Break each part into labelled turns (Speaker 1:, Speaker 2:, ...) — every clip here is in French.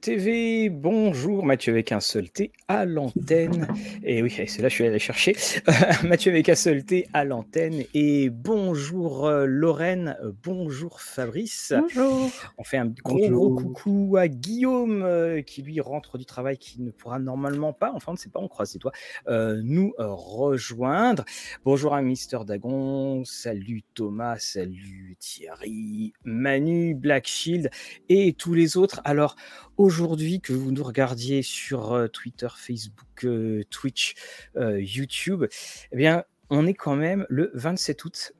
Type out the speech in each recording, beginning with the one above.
Speaker 1: TV, bonjour Mathieu avec un seul T à l'antenne. Et oui, c'est là je suis allé chercher. Mathieu avec un seul T à l'antenne. Et bonjour euh, Lorraine, bonjour Fabrice.
Speaker 2: Bonjour.
Speaker 1: On fait un gros, gros coucou à Guillaume euh, qui lui rentre du travail, qui ne pourra normalement pas, enfin on ne sait pas, on croise les doigts, euh, nous rejoindre. Bonjour à Mister Dagon, salut Thomas, salut Thierry, Manu, Black Shield et tous les autres. Alors aujourd'hui, que vous nous regardiez sur euh, Twitter, Facebook, euh, Twitch, euh, YouTube, eh bien, on est quand même le 27 août.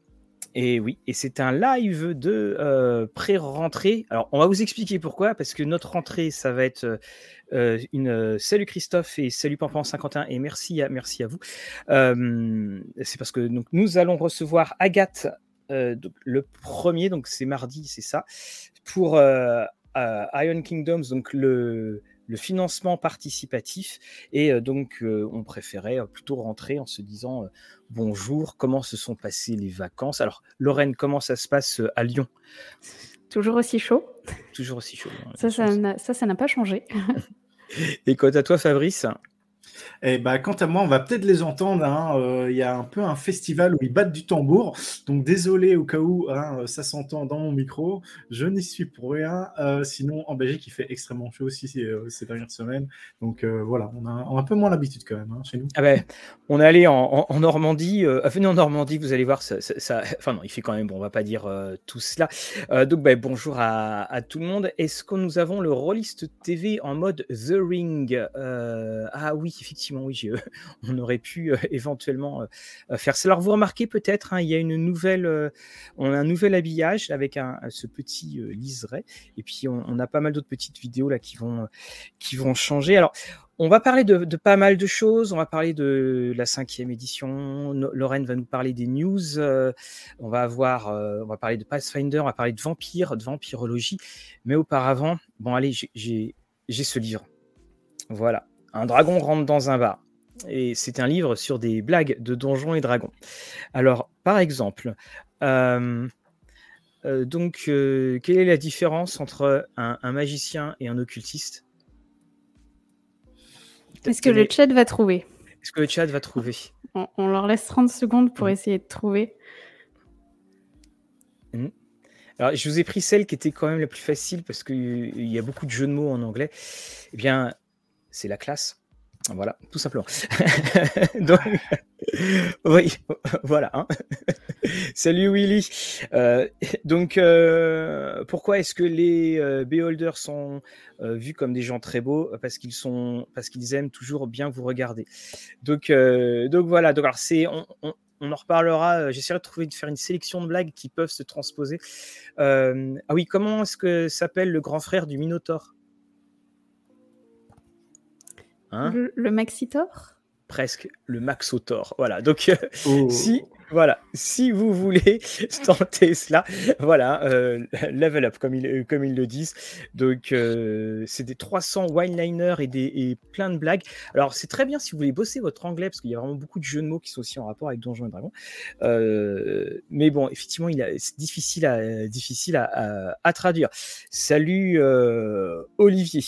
Speaker 1: Et oui, et c'est un live de pré-rentrée. Alors, on va vous expliquer pourquoi, parce que notre rentrée, ça va être une salut Christophe et salut Pampan 51 et merci à merci à vous. c'est parce que donc nous allons recevoir Agathe le premier, donc c'est mardi, c'est ça, pour Iron Kingdoms, donc le, le financement participatif. Et euh, donc, euh, on préférait euh, plutôt rentrer en se disant bonjour, comment se sont passées les vacances? Alors, Lorraine, comment ça se passe à Lyon?
Speaker 2: Toujours aussi chaud.
Speaker 1: Toujours aussi chaud.
Speaker 2: Hein, ça, ça, ça n'a pas changé.
Speaker 1: Et quant à toi, Fabrice?
Speaker 3: Et eh bah, ben, quant à moi, on va peut-être les entendre. Hein, euh, il y a un peu un festival où ils battent du tambour. Donc désolé au cas où hein, ça s'entend dans mon micro. Je n'y suis pour rien. Euh, sinon, en Belgique, il fait extrêmement chaud aussi ces, euh, dernières semaines. Donc voilà, on a, un peu moins l'habitude quand même hein, chez nous.
Speaker 1: Ah ben, on est allé en, Normandie. venez en Normandie, vous allez voir. Ça, Enfin non, il fait quand même bon. On va pas dire tout cela. donc ben, bonjour à, à, tout le monde. Est-ce que nous avons le Rollist TV en mode The Ring? Ah oui, effectivement oui, on aurait pu éventuellement faire ça. Alors, vous remarquez peut-être, hein, il y on a un nouvel habillage avec ce petit liseré, et puis on, a pas mal d'autres petites vidéos là qui vont, qui vont changer. Alors, on va parler de, pas mal de choses. On va parler de la cinquième édition. Lorraine va nous parler des news. on va avoir, on va parler de Pathfinder. On va parler de vampires, de vampirologie. Mais auparavant, bon allez, j'ai ce livre. Voilà. Un dragon rentre dans un bar. Et c'est un livre sur des blagues de donjons et dragons. Alors, par exemple, euh, euh, donc, euh, quelle est la différence entre un, magicien et un occultiste?
Speaker 2: Est-ce que le chat va trouver?
Speaker 1: Est-ce que le chat va trouver?
Speaker 2: On, leur laisse 30 secondes pour mmh. essayer de trouver.
Speaker 1: Mmh. Alors, je vous ai pris celle qui était quand même la plus facile parce qu'il y a beaucoup de jeux de mots en anglais. Eh bien, c'est la classe. Voilà, tout simplement. Donc, oui, voilà. Hein. Salut Willy. Euh, donc, euh, pourquoi est-ce que les euh, beholders sont vus comme des gens très beaux? Parce qu'ils sont, parce qu'ils aiment toujours bien vous regarder. Donc, donc voilà. Donc, alors c'est, on, en reparlera. J'essaierai de trouver de faire une sélection de blagues qui peuvent se transposer. ah oui, comment est-ce que s'appelle le grand frère du Minotaure
Speaker 2: Hein le, Maxitor?
Speaker 1: Presque le Maxotor. Voilà. Donc, euh, oh. si voilà, si vous voulez tenter cela, voilà, euh, level up comme ils, comme ils le disent. Donc, euh, c'est des 300 wineliners et, des, et plein de blagues. Alors, c'est très bien si vous voulez bosser votre anglais, parce qu'il y a vraiment beaucoup de jeux de mots qui sont aussi en rapport avec Donjons et Dragons. Euh, mais bon, effectivement, c'est difficile, à, difficile à, à, traduire. Salut Olivier.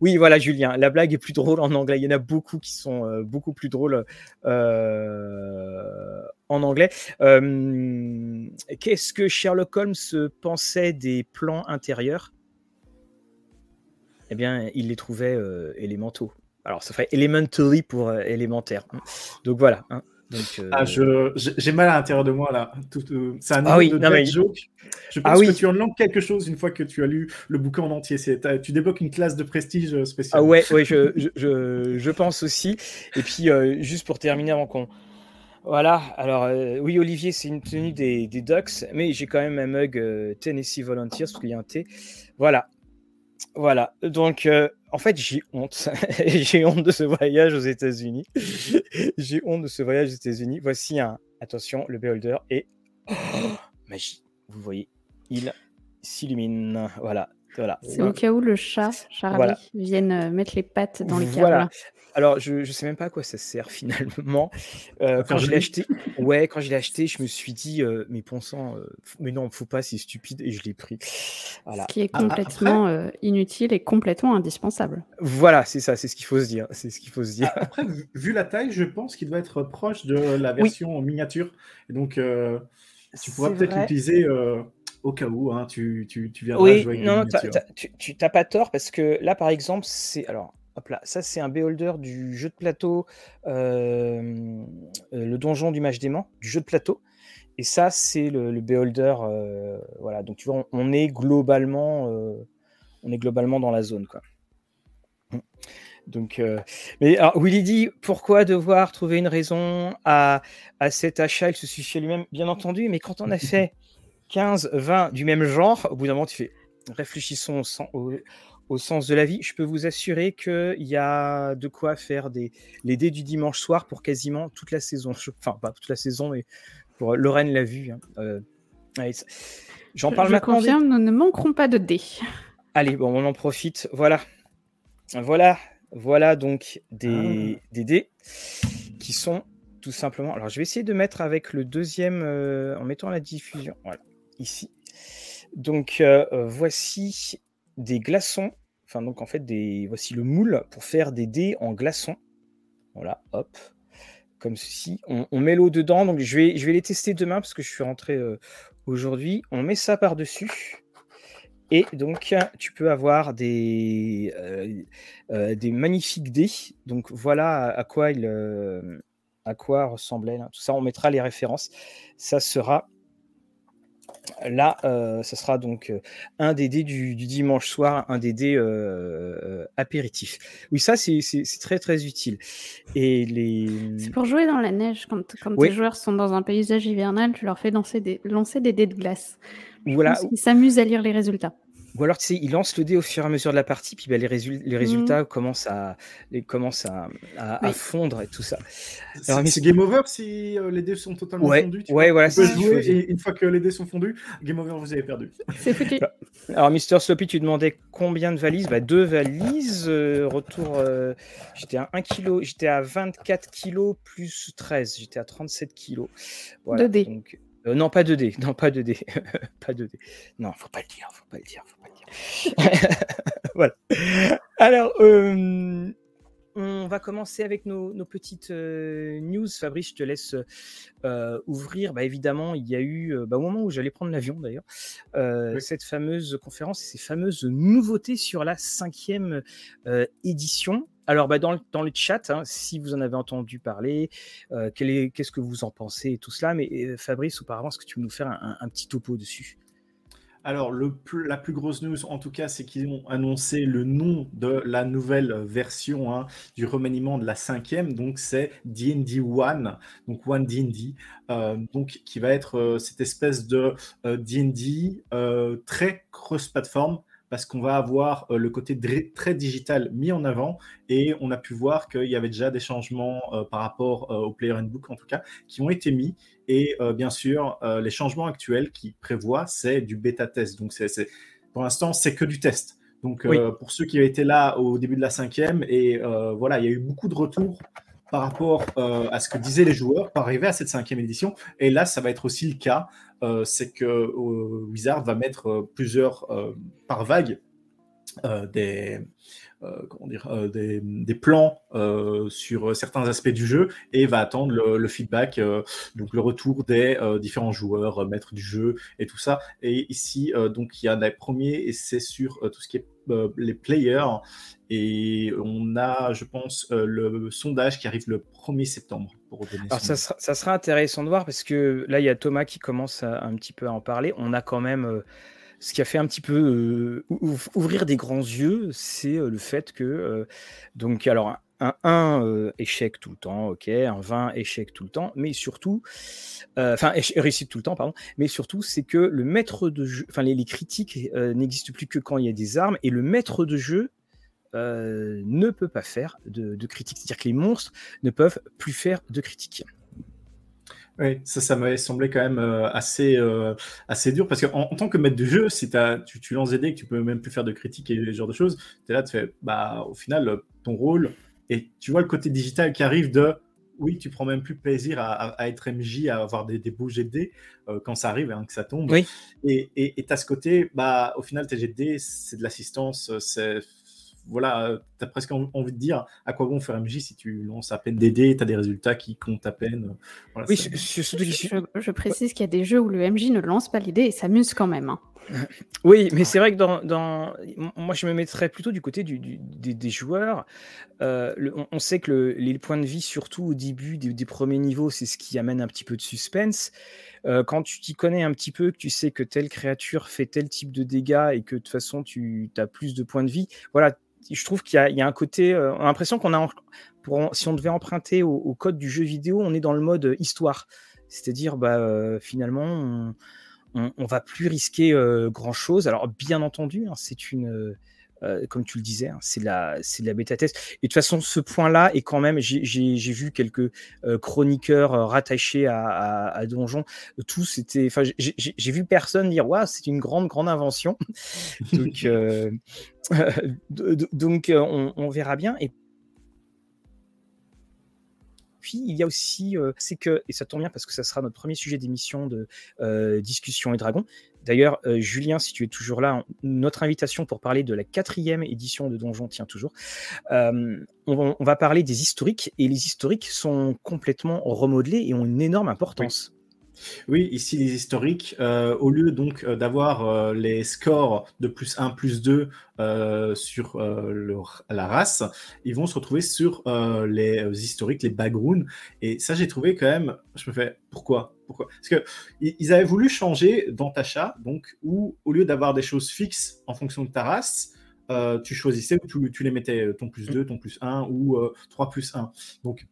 Speaker 1: Oui, voilà, Julien, la blague est plus drôle en anglais. Il y en a beaucoup qui sont beaucoup plus drôles. Euh, euh, en anglais. Euh, qu'est-ce que Sherlock Holmes pensait des plans intérieurs? Eh bien, il les trouvait euh, élémentaux. Alors, ça ferait elementary pour élémentaire. Donc voilà. Hein.
Speaker 3: Ah, j'ai mal à l'intérieur de moi là. c'est un ah oui, de joke. Je pense ah que tu langues quelque chose une fois que tu as lu le bouquin en entier. Tu débloques une classe de prestige spéciale.
Speaker 1: Ah ouais, ouais je, je, je, pense aussi. Et puis, juste pour terminer avant qu'on voilà, alors euh, oui, Olivier, c'est une tenue des, Ducks, mais j'ai quand même un mug euh, Tennessee Volunteers parce qu'il y a un T. Voilà, voilà. Donc, euh, en fait, j'ai honte. j'ai honte de ce voyage aux États-Unis. j'ai honte de ce voyage aux États-Unis. Voici un, attention, le beholder et magie. Vous voyez, il s'illumine. Voilà. Voilà.
Speaker 2: C'est au cas où le chat, Charlie, vienne mettre les pattes dans les câbles. Voilà.
Speaker 1: Alors, je ne sais même pas à quoi ça sert finalement. Euh, quand je l'ai acheté, ouais, quand je l'ai acheté, je me suis dit, euh, mais pensant, euh, mais non, faut pas, c'est stupide, et je l'ai pris.
Speaker 2: Voilà. Ce qui est ah, complètement inutile et complètement indispensable.
Speaker 1: Voilà, c'est ça, c'est ce qu'il faut se dire. C'est ce qu'il faut se dire.
Speaker 3: Après, vu la taille, je pense qu'il doit être proche de la version miniature. Et donc, tu pourras peut-être l'utiliser au cas où hein, tu, tu, tu viendras
Speaker 1: oui, jouer avec non, tu n'as pas tort parce que là, par exemple, c'est alors Hop là, ça c'est un beholder du jeu de plateau, euh, euh, le donjon du mage dément, du jeu de plateau. Et ça c'est le, beholder, euh, voilà. Donc tu vois, on, est globalement, on est globalement dans la zone, quoi. Donc, mais alors, Willy dit pourquoi devoir trouver une raison à, à cet achat? Il se suffit lui-même, bien entendu, mais quand on a fait 15, 20 du même genre, au bout d'un moment, tu fais réfléchissons au, au sens de la vie, je peux vous assurer qu'il y a de quoi faire des, les dés du dimanche soir pour quasiment toute la saison. Enfin, pas toute la saison, mais pour Lorraine l'a vu. Hein. Euh,
Speaker 2: j'en parle je maintenant. Confirme, nous ne manquerons pas de dés.
Speaker 1: Allez, bon, on en profite. Voilà. Voilà. Voilà donc des, ah. des dés qui sont tout simplement. Alors, je vais essayer de mettre avec le deuxième euh, en mettant la diffusion. Voilà, ici. Donc, euh, voici des glaçons Donc en fait, des... voici le moule pour faire des dés en glaçons. Voilà, hop, comme ceci. On, met l'eau dedans. Donc je vais, je vais les tester demain parce que je suis rentré euh, aujourd'hui. On met ça par-dessus. Et donc, tu peux avoir des, euh, euh, des magnifiques dés. Donc, voilà à, quoi il, à quoi ressemblait. Tout ça, on mettra les références. Ça sera Là, euh, ce sera donc euh, un des dés du, dimanche soir, un des dés euh, apéritifs. Oui, ça, c'est très, très utile. Et les...
Speaker 2: C'est pour jouer dans la neige. Quand, quand tes joueurs sont dans un paysage hivernal, tu leur fais lancer des, lancer des dés de glace. voilà. Ils s'amusent à lire les résultats.
Speaker 1: Ou alors, tu sais, il lance le dé au fur et à mesure de la partie, puis bah, les, les, résultats mmh. commencent, à, les, commencent à, à, fondre et tout ça.
Speaker 3: C'est game over si euh, les dés sont totalement fondus.
Speaker 1: ouais, voilà.
Speaker 3: jouer et une fois que les dés sont fondus, game over, vous avez perdu.
Speaker 2: C'est foutu.
Speaker 1: Alors, Mister Sloppy, tu demandais combien de valises? Bah, Deux valises. Euh, retour, euh, j'étais à 1 kg, j'étais à 24 kg plus 13. J'étais à 37 kg.
Speaker 2: Voilà, 2 dés. Donc,
Speaker 1: non, pas 2D. Non, pas 2D. pas 2D. Non, faut pas le dire. Faut pas le dire. Faut pas le dire. voilà. Alors, euh, on va commencer avec nos, petites euh, news. Fabrice, je te laisse euh, ouvrir. Bah, évidemment, il y a eu, bah, au moment où j'allais prendre l'avion d'ailleurs, cette fameuse conférence et ces fameuses nouveautés sur la cinquième édition. Alors, bah, dans, le, dans, le, chat, hein, si vous en avez entendu parler, qu'est-ce que vous en pensez et tout cela. Mais Fabrice, auparavant, est-ce que tu peux nous faire un petit topo dessus?
Speaker 3: Alors, la plus grosse news, en tout cas, c'est qu'ils ont annoncé le nom de la nouvelle version hein, du remaniement de la cinquième. Donc, c'est D&D One, donc One D&D, euh, donc qui va être euh, cette espèce de D&D euh, très cross-platform parce qu'on va avoir le côté très digital mis en avant et on a pu voir qu'il y avait déjà des changements par rapport au Player Handbook en tout cas qui ont été mis et euh, bien sûr, euh, les changements actuels qui prévoient, c'est du bêta test. Donc, c'est, pour l'instant, c'est que du test. Donc, euh, pour ceux qui avaient été là au début de la cinquième, et voilà, il y a eu beaucoup de retours par rapport à ce que disaient les joueurs pour arriver à cette cinquième édition. Et là, ça va être aussi le cas. c'est que Wizard va mettre plusieurs par vague des, comment dire, euh, des, plans euh, sur certains aspects du jeu et va attendre le, feedback, donc le retour des différents joueurs, maîtres du jeu et tout ça. Et ici, donc il y a les premiers et c'est sur tout ce qui est les players. Et on a, je pense, le sondage qui arrive le 1er septembre. Pour
Speaker 1: Alors ça sera, ça sera, intéressant de voir parce que là, il y a Thomas qui commence un petit peu à en parler. On a quand même ce qui a fait un petit peu euh, ouvrir des grands yeux, c'est euh, le fait que, euh, donc, alors, un 1 échec tout le temps, ok, un 20 échec tout le temps, mais surtout, enfin, réussite tout le temps, pardon, mais surtout, c'est que le maître de jeu, enfin, les, critiques n'existent plus que quand il y a des armes, et le maître de jeu ne peut pas faire de, de critiques, c'est-à-dire que les monstres ne peuvent plus faire de critiques.
Speaker 3: Oui, ça, ça m'avait semblé quand même assez, assez dur parce qu'en en, tant que maître du jeu, si tu, tu lances des dés, que tu peux même plus faire de critiques et ce genre de choses, tu es là, tu fais, bah, au final, ton rôle, et tu vois le côté digital qui arrive de oui, tu prends même plus plaisir à, être MJ, à avoir des, des beaux GD euh, quand ça arrive, hein, que ça tombe.
Speaker 1: Oui.
Speaker 3: Et tu as ce côté, bah, au final, tes GD, c'est de l'assistance, c'est voilà, tu as presque envie de dire à quoi bon faire MJ si tu lances à peine des dés, tu as des résultats qui comptent à peine.
Speaker 2: oui, je, précise qu'il y a des jeux où le MJ ne lance pas les dés et s'amuse quand même. Hein.
Speaker 1: Oui, mais c'est vrai que dans, moi je me mettrais plutôt du côté du, des, joueurs. Euh, on, sait que les points de vie, surtout au début des, premiers niveaux, c'est ce qui amène un petit peu de suspense. Euh, quand tu t'y connais un petit peu, que tu sais que telle créature fait tel type de dégâts et que de toute façon tu as plus de points de vie, voilà, je trouve qu'il y, a un côté. Euh, on a l'impression qu'on a. Si on devait emprunter au, code du jeu vidéo, on est dans le mode histoire. C'est-à-dire, bah, euh, finalement, on, on, va plus risquer euh, grand chose. Alors, bien entendu, hein, c'est une euh, comme tu le disais, hein, c'est la, c'est la bêta test. Et de toute façon, ce point-là est quand même, j'ai vu quelques euh, chroniqueurs euh, rattachés à, à, Donjon, tout c'était, enfin, j'ai vu personne dire, waouh, c'est une grande, grande invention. donc, donc on, on, verra bien. Et puis, il y a aussi, c'est que, et ça tombe bien parce que ça sera notre premier sujet d'émission de Discussion et Dragon. D'ailleurs, Julien, si tu es toujours là, notre invitation pour parler de la quatrième édition de Donjon tient toujours. On, va parler des historiques, et les historiques sont complètement remodelés et ont une énorme importance.
Speaker 3: Ici les historiques, euh, au lieu donc euh, d'avoir euh, les scores de plus 1, plus 2 sur la race, ils vont se retrouver sur les historiques, les backgrounds. Et ça, j'ai trouvé quand même, je me fais, pourquoi? Pourquoi? Parce que ils avaient voulu changer dans Tacha, donc où au lieu d'avoir des choses fixes en fonction de ta race, tu choisissais tu, tu, les mettais ton plus 2, ton plus 1 ou 3 plus 1. Donc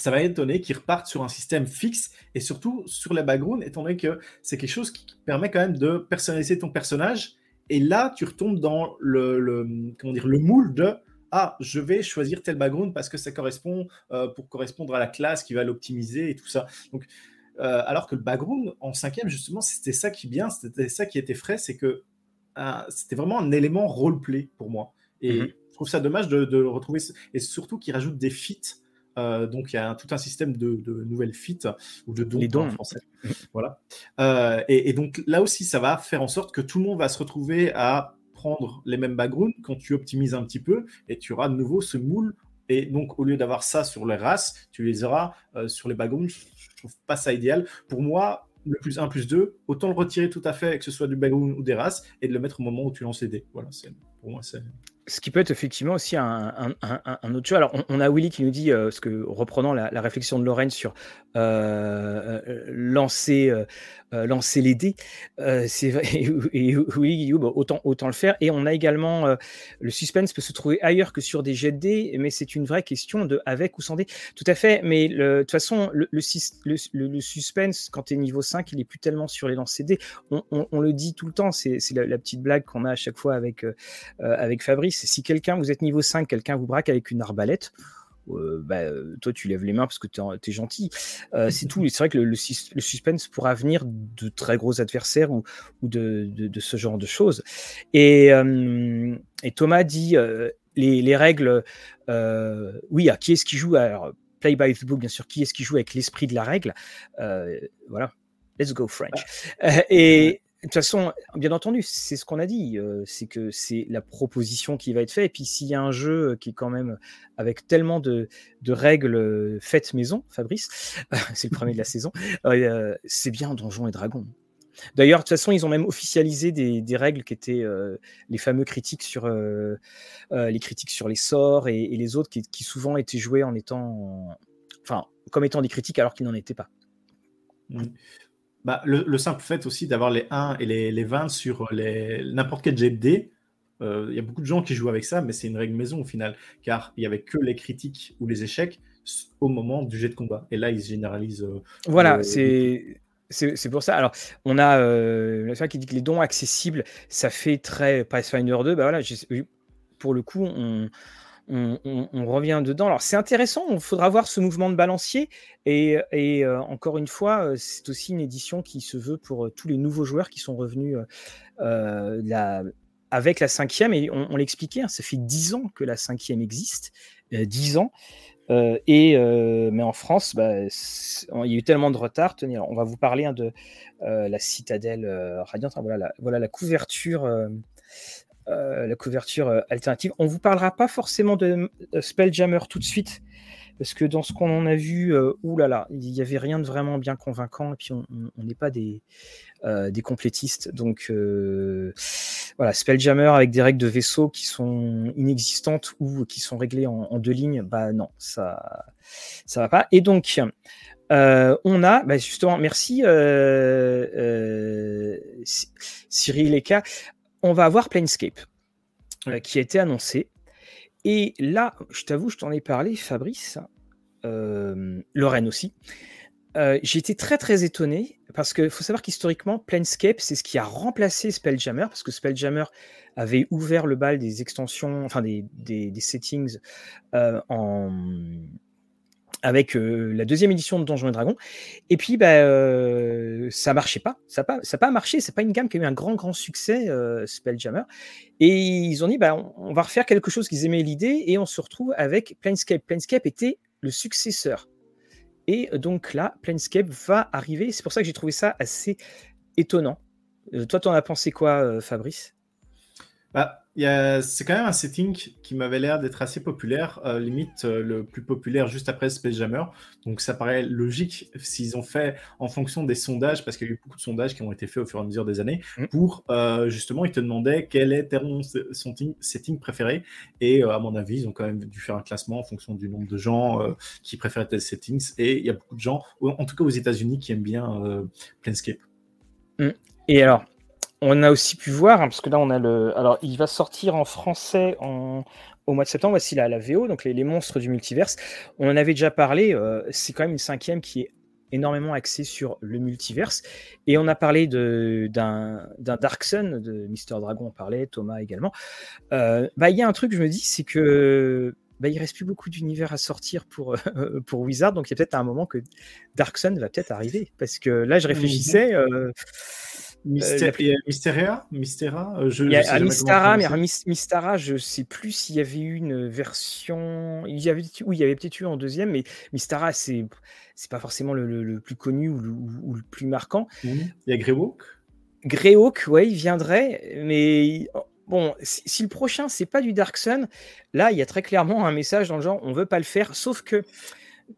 Speaker 3: ça va étonner qu'ils repartent sur un système fixe et surtout sur les backgrounds, étant donné que c'est quelque chose qui permet quand même de personnaliser ton personnage. Et là, tu retombes dans le, comment dire, le moule de ah, je vais choisir tel background parce que ça correspond euh, pour correspondre à la classe qui va l'optimiser et tout ça. Donc, euh, alors que le background en cinquième, justement, c'était ça qui est bien, c'était ça qui était frais, c'est que euh, c'était vraiment un élément roleplay pour moi. Et mm-hmm. je trouve ça dommage de, de le retrouver, et surtout qu'il rajoute des feats euh, donc il y a tout un système de, nouvelles feats ou de dons, en français. voilà. Euh, et, donc là aussi, ça va faire en sorte que tout le monde va se retrouver à prendre les mêmes backgrounds quand tu optimises un petit peu et tu auras de nouveau ce moule. Et donc au lieu d'avoir ça sur les races, tu les auras euh, sur les backgrounds. Je trouve pas ça idéal. Pour moi, le plus 1 plus 2, autant le retirer tout à fait, que ce soit du background ou des races, et de le mettre au moment où tu lances les dés. Voilà,
Speaker 1: ce qui peut être effectivement aussi un, autre jeu. Alors, on, a Willy qui nous dit, euh, ce que reprenant la, réflexion de Lorraine sur euh, euh, lancer, lancer les dés, c'est vrai, et, oui, bah, autant, autant le faire. Et on a également le suspense peut se trouver ailleurs que sur des jets de dés, mais c'est une vraie question de avec ou sans dés. Tout à fait, mais de toute façon, le, suspense, quand tu es niveau 5, il est plus tellement sur les lancers dés. On, le dit tout le temps, c'est la, petite blague qu'on a à chaque fois avec, avec Fabrice si quelqu'un, vous êtes niveau 5, quelqu'un vous braque avec une arbalète, euh, bah, toi tu lèves les mains parce que tu es, gentil. Euh, c'est tout. C'est vrai que le, suspense pourra venir de très gros adversaires ou, de, ce genre de choses. Et, euh, Thomas dit les, règles, oui, à qui est-ce qui joue? Alors, Play by the book, bien sûr, qui est-ce qui joue avec l'esprit de la règle? Voilà, let's go French. et de toute façon, bien entendu, c'est ce qu'on a dit, euh, c'est que c'est la proposition qui va être faite. Et puis s'il y a un jeu qui est quand même avec tellement de, règles euh, faites maison, Fabrice, c'est le premier de la saison, euh, c'est bien Donjons et Dragons. D'ailleurs, de toute façon, ils ont même officialisé des, règles qui étaient les fameux critiques sur les critiques sur les sorts et, les autres qui, souvent étaient joués en étant, enfin, comme étant des critiques alors qu'ils n'en étaient pas.
Speaker 3: Mmh. Bah, le, simple fait aussi d'avoir les 1 et les, les 20 sur n'importe quel jet de euh, il y a beaucoup de gens qui jouent avec ça, mais c'est une règle maison au final, car il n'y avait que les critiques ou les échecs au moment du jet de combat. Et là, ils se généralisent. Euh,
Speaker 1: voilà, c'est. C'est pour ça. Alors, on a euh, qui dit que les dons accessibles, ça fait très Pathfinder 2. Bah voilà, pour le coup, on, on, revient dedans. Alors c'est intéressant, il faudra voir ce mouvement de balancier. Et, euh, encore une fois, euh, c'est aussi une édition qui se veut pour euh, tous les nouveaux joueurs qui sont revenus avec la cinquième. Et on, l'expliquait, hein, ça fait dix ans que la cinquième existe. Dix ans. et mais en France, bah, il y a eu tellement de retard. Tenez, on va vous parler hein, de la citadelle radiante. Voilà voilà la couverture euh, la couverture euh, alternative. On ne vous parlera pas forcément de Spelljammer tout de suite, parce que dans ce qu'on en a vu, euh, oulala, il n'y avait rien de vraiment bien convaincant, et puis on n'est pas des, des complétistes. Donc voilà, Spelljammer avec des règles de vaisseau qui sont inexistantes ou qui sont réglées en, deux lignes, bah non, ça ça va pas. Et donc, on a, bah, justement, merci Cyril Eka, on va avoir Planescape euh, qui a été annoncé. Et là, je t'avoue, je t'en ai parlé, Fabrice, euh, Lorraine aussi. Euh, j'ai été très très étonné parce qu'il faut savoir qu'historiquement, Planescape, c'est ce qui a remplacé Spelljammer parce que Spelljammer avait ouvert le bal des extensions, enfin des, des settings en, avec la deuxième édition de Donjons et Dragons. Et puis, bah, ça marchait pas. Ça n'a pas, ça pas marché. C'est pas une gamme qui a eu un grand, grand succès, Spelljammer. Et ils ont dit, bah, on, va refaire quelque chose qu'ils aimaient l'idée et on se retrouve avec Planescape. Planescape était le successeur. Et donc là, Planescape va arriver. C'est pour ça que j'ai trouvé ça assez étonnant. toi, tu en as pensé quoi, Fabrice?
Speaker 3: Bah, c'est quand même un setting qui m'avait l'air d'être assez populaire, euh, limite euh, le plus populaire juste après Space Jammer. Donc ça paraît logique s'ils ont fait en fonction des sondages, parce qu'il y a eu beaucoup de sondages qui ont été faits au fur et à mesure des années, mm. pour euh, justement, ils te demandaient quel est ton setting préféré. Et à mon avis, ils ont quand même dû faire un classement en fonction du nombre de gens qui préfèrent tel settings. Et il y a beaucoup de gens, en tout cas aux États-Unis, qui aiment bien Planescape.
Speaker 1: Mm. Et alors, on a aussi pu voir, hein, parce que là, on a le. Alors, il va sortir en français en... au mois de septembre. Voici la, la VO, donc les, monstres du multiverse. On en avait déjà parlé. Euh, c'est quand même une cinquième qui est énormément axée sur le multiverse. Et on a parlé d'un Dark Sun, de Mister Dragon, on parlait, Thomas également. Euh, bah, il y a un truc, je me dis, c'est que. Bah, il reste plus beaucoup d'univers à sortir pour, pour Wizard, donc il y a peut-être un moment que Dark Sun va peut-être arriver. Parce que là, je réfléchissais. Euh,
Speaker 3: Myster euh,
Speaker 1: je, Il y a Mystara, mais Mystara, je sais plus s'il y avait eu une version. Il y avait, oui, il y avait peut-être eu en deuxième, mais Mystara, c'est c'est pas forcément le, plus connu ou le, plus marquant.
Speaker 3: Il y a Greyhawk
Speaker 1: Greyhawk, ouais, il viendrait, mais bon, si, le prochain c'est pas du Dark Sun, là il y a très clairement un message dans le genre on veut pas le faire, sauf que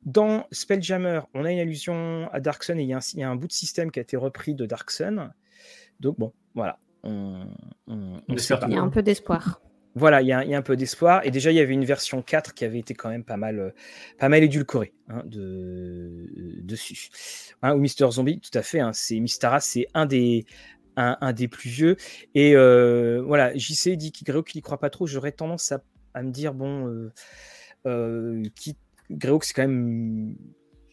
Speaker 1: dans Spelljammer, on a une allusion à Dark Sun et il y, il y, a un bout de système qui a été repris de Dark Sun. Donc bon, voilà. On,
Speaker 2: il y a un peu d'espoir.
Speaker 1: Voilà, il y, a, un peu d'espoir. Et déjà, il y avait une version 4 qui avait été quand même pas mal, euh, pas mal édulcorée hein, de, dessus. Hein, ou Mister Zombie, tout à fait. Hein, c'est Mystara, c'est un des, un, des plus vieux. Et euh, voilà, JC dit qu'il qu'il n'y croit pas trop. J'aurais tendance à, me dire, bon, euh, euh qui, c'est quand même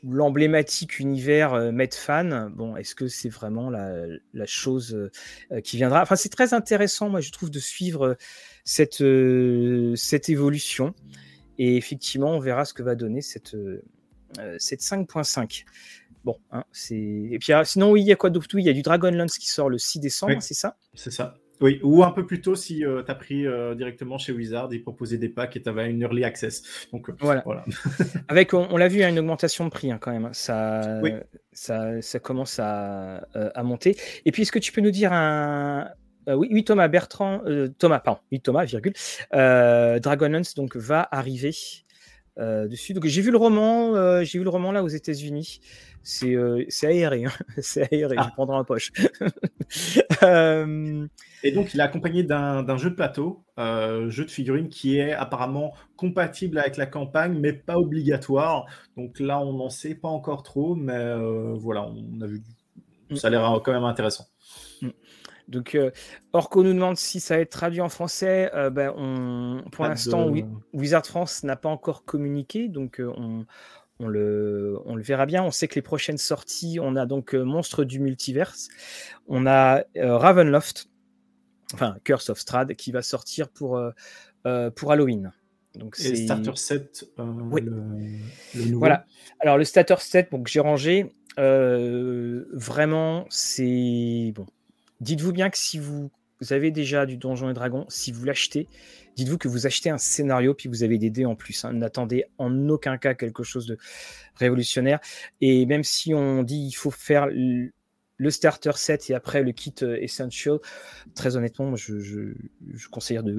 Speaker 1: l'emblématique univers euh, Medfan, bon, est-ce que c'est vraiment la, chose euh, euh, qui viendra? Enfin, c'est très intéressant, moi, je trouve, de suivre cette, cette évolution. Et effectivement, on verra ce que va donner cette, cette 5.5. Bon, hein, c'est. Et puis, ah, sinon, oui, il y a quoi d'autre? Il y a du Dragonlance qui sort le 6 décembre, c'est ça?
Speaker 3: C'est ça. Oui, ou un peu plus tôt si euh, tu as pris euh, directement chez Wizard, ils proposaient des packs et tu avais une early access. Donc euh, voilà.
Speaker 1: Avec, on, l'a vu, il y a une augmentation de prix hein, quand même. Hein. Ça, ça, ça, commence à, à, monter. Et puis, est-ce que tu peux nous dire un. oui, oui, Thomas Bertrand, Thomas, pardon, oui, Thomas, virgule. Dragonlance donc va arriver dessus. Donc j'ai vu le roman, j'ai vu le roman là aux États-Unis c'est aéré, hein. c'est aéré, ah. je prendrai en poche.
Speaker 3: Et donc, il est accompagné d'un jeu de plateau, euh, jeu de figurines qui est apparemment compatible avec la campagne, mais pas obligatoire. Donc là, on n'en sait pas encore trop, mais euh, voilà, on a vu. Mm. Ça a l'air quand même intéressant.
Speaker 1: Donc, euh, Orco nous demande si ça va être traduit en français. ben, on, pour l'instant, Wizard France n'a pas encore communiqué, donc on, on le, on le, verra bien. On sait que les prochaines sorties, on a donc euh, Monstre du Multiverse, on a euh, Ravenloft, enfin Curse of Strad, qui va sortir pour, euh, pour Halloween.
Speaker 3: Donc c'est starter set,
Speaker 1: oui. le, nouveau. Voilà. Alors le starter set, donc j'ai rangé. vraiment, c'est bon. Dites-vous bien que si vous, avez déjà du Donjon et Dragon, si vous l'achetez, dites-vous que vous achetez un scénario puis vous avez des dés en plus. Hein. N'attendez en aucun cas quelque chose de révolutionnaire. Et même si on dit il faut faire le starter set et après le kit euh, essential, très honnêtement, je, je,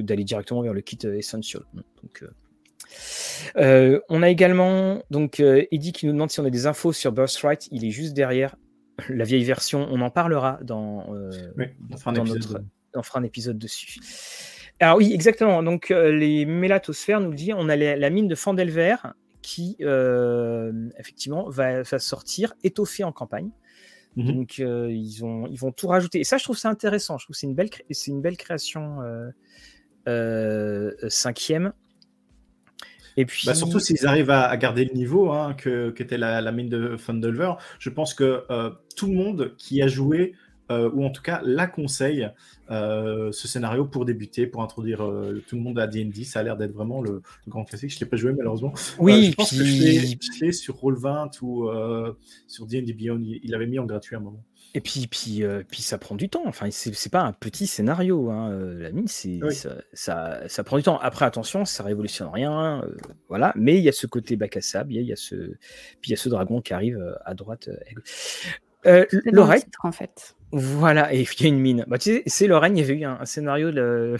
Speaker 1: d'aller directement vers le kit euh, essential. Euh, on a également donc Eddie qui nous demande si on a des infos sur Birthright. Il est juste derrière la vieille version. On en parlera dans,
Speaker 3: oui, on fera un épisode.
Speaker 1: on fera un épisode dessus. Alors oui, exactement. Donc les mélatosphères nous le dit, on a la, mine de Fandelver qui effectivement va, va, sortir étoffée en campagne. Mmh Donc ils, ont, ils vont tout rajouter. Et ça, je trouve ça intéressant. Je trouve que c'est une belle, c'est une belle création cinquième.
Speaker 3: Et puis... Bah, surtout s'ils arrivent à, garder le niveau hein, que qu'était la, la, mine de Thundelver. Je pense que tout le monde qui a joué euh, ou en tout cas la conseille, euh, ce scénario pour débuter, pour introduire euh, tout le monde à D&D. Ça a l'air d'être vraiment le, grand classique. Je ne l'ai pas joué malheureusement.
Speaker 1: Oui,
Speaker 3: je pense que je l'ai sur Roll20 ou sur D&D Beyond. Il avait mis en gratuit à un moment.
Speaker 1: Et puis, puis, puis ça prend du temps. Enfin, c'est pas un petit scénario. Hein. La mine, c'est ça, ça, prend du temps. Après, attention, ça révolutionne rien. voilà. Mais il y a ce côté bac à sable. Il y, a ce, puis il y a ce dragon qui arrive à droite.
Speaker 2: Euh, L'oreille. En fait.
Speaker 1: Voilà, et il y a une mine. Bah, tu sais, c'est Lorraine, il y avait eu un, scénario de,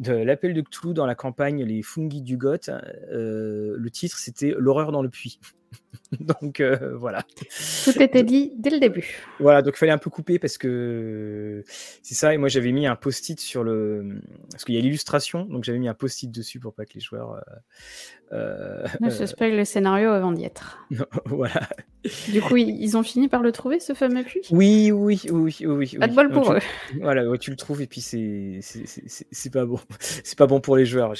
Speaker 1: de l'appel de Cthulhu dans la campagne Les Fungi du Goth. Euh, le titre, c'était L'horreur dans le puits. donc euh, voilà.
Speaker 2: Tout était dit dès le début.
Speaker 1: Voilà, donc il fallait un peu couper parce que c'est ça. Et moi j'avais mis un post-it sur le. Parce qu'il y a l'illustration, donc j'avais mis un post-it dessus pour pas que les joueurs.
Speaker 2: Euh, ne se spoil le scénario avant d'y être.
Speaker 1: voilà.
Speaker 2: Du coup, ils ont fini par le trouver, ce fameux puits?
Speaker 1: Oui, oui, oui, oui.
Speaker 2: Pas de bol pour eux.
Speaker 1: Voilà, tu le trouves et puis c'est pas bon. C'est pas bon pour les joueurs.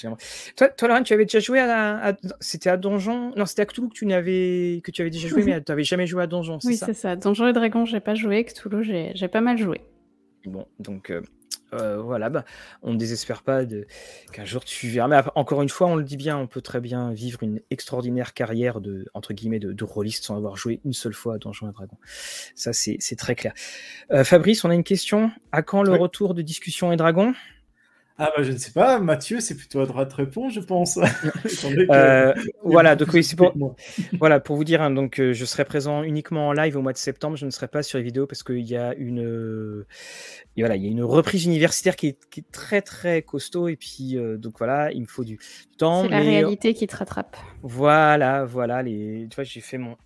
Speaker 1: Toi, toi Laurent, tu avais déjà joué à. C'était à Donjon? Non, c'était à Cthulhu que tu, n'avais, que tu avais déjà joué, mais tu n'avais jamais joué à Donjon,
Speaker 2: c'est oui, ça Oui, c'est ça. Donjon et Dragon, j'ai pas joué. Cthulhu, j'ai pas mal joué.
Speaker 1: Bon, donc. Euh, euh, voilà, bah, on ne désespère pas de... qu'un jour tu verras. Mais encore une fois, on le dit bien, on peut très bien vivre une extraordinaire carrière de entre guillemets de, de rôliste sans avoir joué une seule fois à Donjons et Dragons. Ça, c'est très clair. Euh, Fabrice, on a une question. À quand le retour de Discussion et Dragons?
Speaker 3: Ah bah je ne sais pas, Mathieu, c'est plutôt à droite répond, je pense.
Speaker 1: Euh, voilà, donc oui, c'est pour, voilà, pour vous dire, hein, donc euh, je serai présent uniquement en live au mois de septembre, je ne serai pas sur les vidéos parce qu'il y a une, voilà, il y a une reprise universitaire qui est, très très costaud et puis euh, donc voilà, il me faut du, temps.
Speaker 2: C'est la réalité qui te rattrape.
Speaker 1: Voilà, voilà, les, tu vois, j'ai fait mon,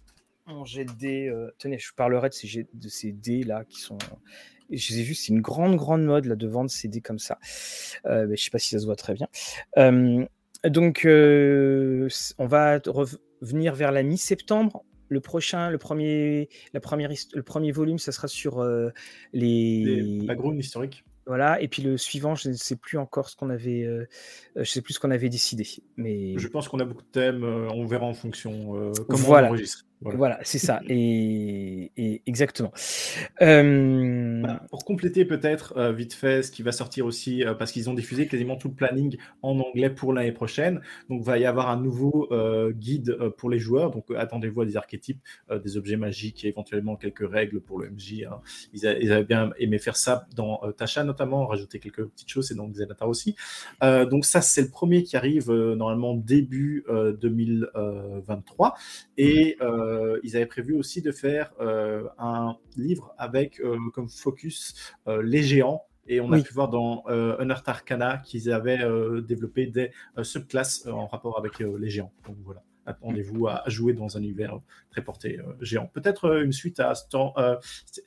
Speaker 1: mon jet de dés. tenez, je parlerai de ces, de ces dés là qui sont je sais juste, c'est une grande, grande mode là, de vendre CD comme ça. Euh, je ne sais pas si ça se voit très bien. donc, euh, on va revenir vers la mi-septembre. Le prochain, le premier, la première, le premier volume, ça sera sur euh, les...
Speaker 3: les backgrounds historiques.
Speaker 1: Voilà, et puis le suivant, je ne sais plus encore ce qu'on avait, euh, je sais plus ce qu'on avait décidé. Mais
Speaker 3: je pense qu'on a beaucoup de thèmes, euh, on verra en fonction euh,
Speaker 1: comment voilà. on enregistre. Voilà, c'est ça, et, exactement. Bah,
Speaker 3: pour compléter peut-être vite fait ce qui va sortir aussi, parce qu'ils ont diffusé quasiment tout le planning en anglais pour l'année prochaine. Donc, il va y avoir un nouveau guide pour les joueurs. Donc, attendez-vous à des archétypes, des objets magiques et éventuellement quelques règles pour le MJ. Hein. Ils, avaient bien aimé faire ça dans Tasha notamment, rajouter quelques petites choses et dans Xenatar aussi. donc, ça, c'est le premier qui arrive normalement début 2023. Et euh, ils avaient prévu aussi de faire euh, un livre avec euh, comme focus les géants. Et on a pu voir dans Unearth Arcana qu'ils avaient développé des subclasses en rapport avec les géants. Donc voilà attendez-vous à jouer dans un univers très porté géant. Peut-être une suite à Storm.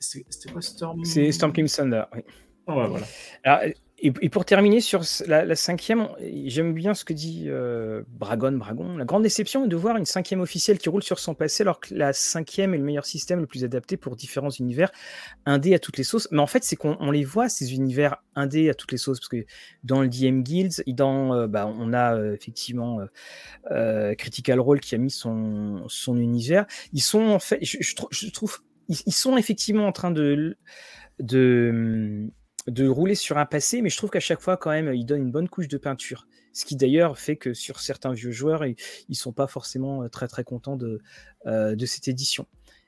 Speaker 3: C'était quoi Storm?
Speaker 1: C'est Storm King Thunder, oui.
Speaker 3: ouais, voilà.
Speaker 1: Alors, et, pour terminer sur la, cinquième, j'aime bien ce que dit euh, Bragon. La grande déception est de voir une cinquième officielle qui roule sur son passé, alors que la cinquième est le meilleur système, le plus adapté pour différents univers, indé à toutes les sauces. Mais en fait, c'est qu'on les voit, ces univers indés à toutes les sauces, parce que dans le DM Guilds, dans, euh, bah, on a euh, effectivement Critical Role qui a mis son, son univers. Ils sont en fait, je, trouve, ils, sont effectivement en train de, de de rouler sur un passé, mais je trouve qu'à chaque fois, quand même, il donne une bonne couche de peinture. Ce qui d'ailleurs fait que sur certains vieux joueurs, ils ne sont pas forcément très très contents de, de cette édition.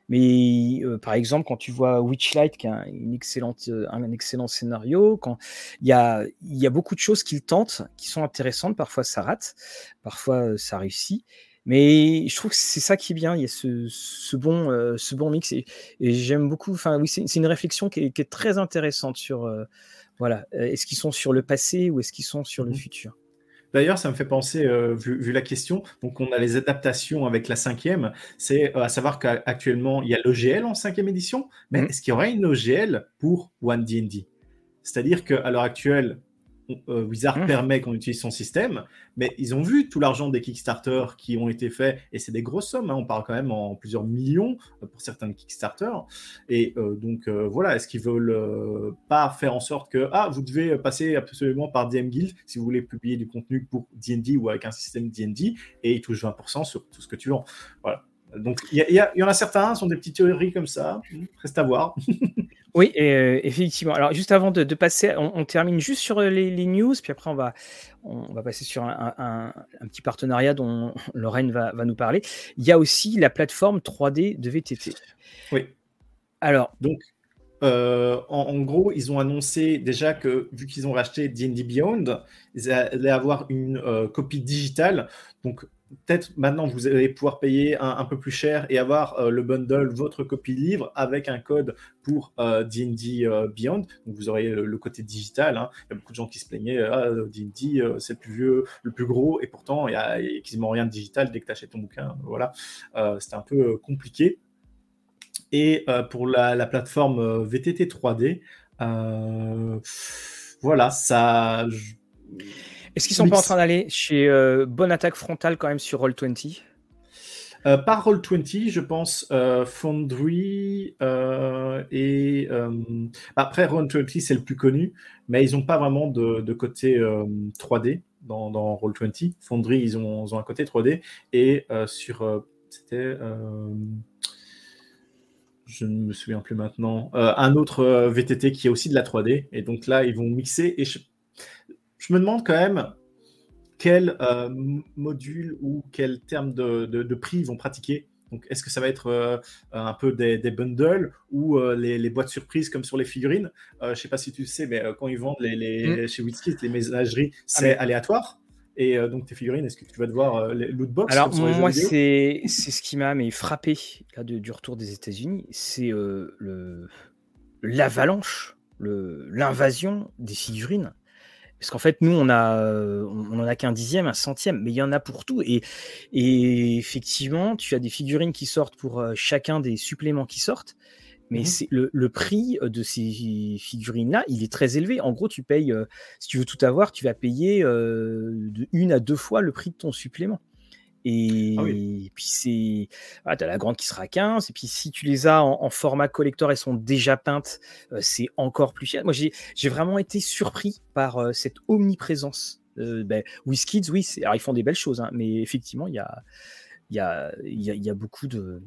Speaker 1: Mais par exemple, quand tu vois Witchlight, qui a une excellente, un excellent scénario, quand il y a, y a beaucoup de choses qu'il tente, qui sont intéressantes, parfois ça rate, parfois ça réussit. Mais je trouve que c'est ça qui est bien. Il y a ce, ce bon, ce bon mix et, j'aime beaucoup. Enfin, oui, c'est une réflexion qui est, qui est, très intéressante sur, voilà, est-ce qu'ils sont sur le passé ou est-ce qu'ils sont sur le mmh futur?
Speaker 3: D'ailleurs, ça me fait penser, euh, vu, la question, donc on a les adaptations avec la cinquième, c'est euh, à savoir qu'actuellement, il y a l'OGL en cinquième édition, mais mmh. est-ce qu'il y aurait une OGL pour One D&D C'est-à-dire qu'à l'heure actuelle, euh, Wizard mmh. permet qu'on utilise son système, mais ils ont vu tout l'argent des Kickstarter qui ont été faits, et c'est des grosses sommes, hein. on parle quand même en plusieurs millions euh, pour certains Kickstarter. Et euh, donc voilà, est-ce qu'ils veulent pas faire en sorte que ah, vous devez passer absolument par DM Guild si vous voulez publier du contenu pour DD ou avec un système DD, et ils touchent 20% sur tout ce que tu vends. Voilà. Donc, il y, en a certains, sont des petites théories comme ça, reste à voir.
Speaker 1: oui, euh, effectivement. Alors, juste avant de, passer, on, termine juste sur euh, les, news, puis après, on va, on va passer sur un, petit partenariat dont Lorraine va, nous parler. Il y a aussi la plateforme 3D de VTT.
Speaker 3: Oui. Alors. Donc, euh, en, gros, ils ont annoncé déjà que, vu qu'ils ont racheté D&D Beyond, ils allaient avoir une copie digitale. Donc, peut-être maintenant vous allez pouvoir payer un, peu plus cher et avoir euh, le bundle, votre copie livre avec un code pour D&D euh, euh, Beyond. Donc vous aurez le, côté digital. Hein. Il y a beaucoup de gens qui se plaignaient, D&D ah, c'est le plus vieux, le plus gros, et pourtant il n'y a, quasiment rien de digital dès que tu achètes ton bouquin. Voilà, c'était un peu compliqué. Et pour la, plateforme VTT 3D, voilà, ça
Speaker 1: est-ce qu'ils sont pas en train d'aller chez euh, Bonne Attaque Frontale quand même sur Roll20
Speaker 3: euh, par Roll20, je pense euh, Foundry et après Roll20 c'est le plus connu, mais ils n'ont pas vraiment de, côté 3D dans, dans Roll20. Foundry ils ont, ils ont, un côté 3D et sur c'était je ne me souviens plus maintenant un autre VTT qui est aussi de la 3D et donc là ils vont mixer et je, je me demande quand même quel euh, module ou quel terme de, prix ils vont pratiquer. Donc, est-ce que ça va être euh, un peu des, bundles ou euh, les, boîtes surprises comme sur les figurines? Je ne sais pas si tu sais, mais quand ils vendent les, mm. chez Wizkit, les ménageries, ah, c'est aléatoire. Et donc, tes figurines, est-ce que tu vas te voir les lootbox
Speaker 1: Alors, moi, c'est ce qui m'a frappé là, du retour des États-Unis c'est l'avalanche, l'invasion des figurines parce qu'en fait, nous, on a, on en a qu'un dixième, un centième, mais il y en a pour tout. Et, et effectivement, tu as des figurines qui sortent pour euh, chacun des suppléments qui sortent. Mais mmh c'est le, prix de ces figurines-là, il est très élevé. En gros, tu payes, euh, si tu veux tout avoir, tu vas payer euh, de une à deux fois le prix de ton supplément. Ah et, puis c'est, ah, tu as la grande qui sera 15. Et puis si tu les as en, format collector, elles sont déjà peintes, euh, c'est encore plus cher. Moi, j'ai vraiment été surpris par euh, cette omniprésence. Euh, ben, WizKids, oui, alors ils font des belles choses, hein, mais effectivement, il y a, y, a, y, a, y a beaucoup de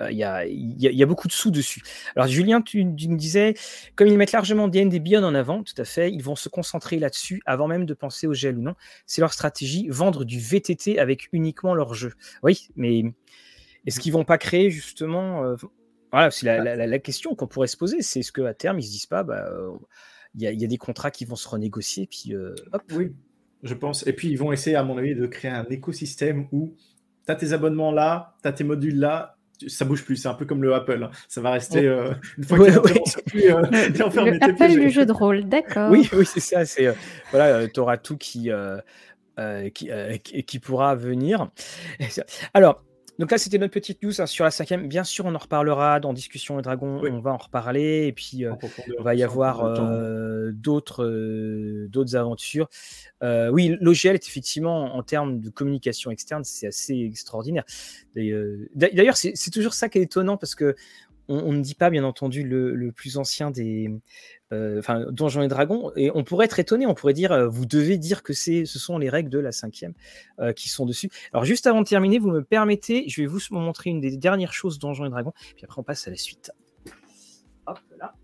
Speaker 1: il y, a, beaucoup de sous dessus. Alors Julien, tu, me disais, comme ils mettent largement D&D Beyond en avant, tout à fait, ils vont se concentrer là-dessus avant même de penser au gel ou non. C'est leur stratégie, vendre du VTT avec uniquement leur jeu. Oui, mais est-ce qu'ils vont pas créer justement... Euh, voilà, c'est la, question qu'on pourrait se poser, c'est est-ce qu'à terme, ils se disent pas, bah, euh, il y, a des contrats qui vont se renégocier, puis.
Speaker 3: Oui, je pense. Et puis, ils vont essayer, à mon avis, de créer un écosystème où tu as tes abonnements là, tu as tes modules là, ça bouge plus. C'est un peu comme le Apple. Hein. Ça va rester euh, une fois qu'il
Speaker 2: plus euh, le Apple du jeu de rôle, d'accord.
Speaker 1: Oui, oui, c'est ça. C'est euh, voilà, tu auras tout qui qui, qui, pourra venir. Alors. Donc là, c'était notre petite news hein, sur la cinquième. Bien sûr, on en reparlera dans Discussion et Dragon. On va en reparler. Et puis, il va y avoir d'autres d'autres aventures. oui, l'OGL est effectivement, en termes de communication externe, c'est assez extraordinaire. D'ailleurs, c'est toujours ça qui est étonnant parce que on, ne dit pas, bien entendu, le, plus ancien des, euh, enfin, Donjons et Dragons, et on pourrait être étonné, on pourrait dire, euh, vous devez dire que ce sont les règles de la cinquième euh, qui sont dessus. Alors, juste avant de terminer, vous me permettez, je vais vous montrer une des dernières choses Donjons et Dragons, puis après on passe à la suite. Hop là.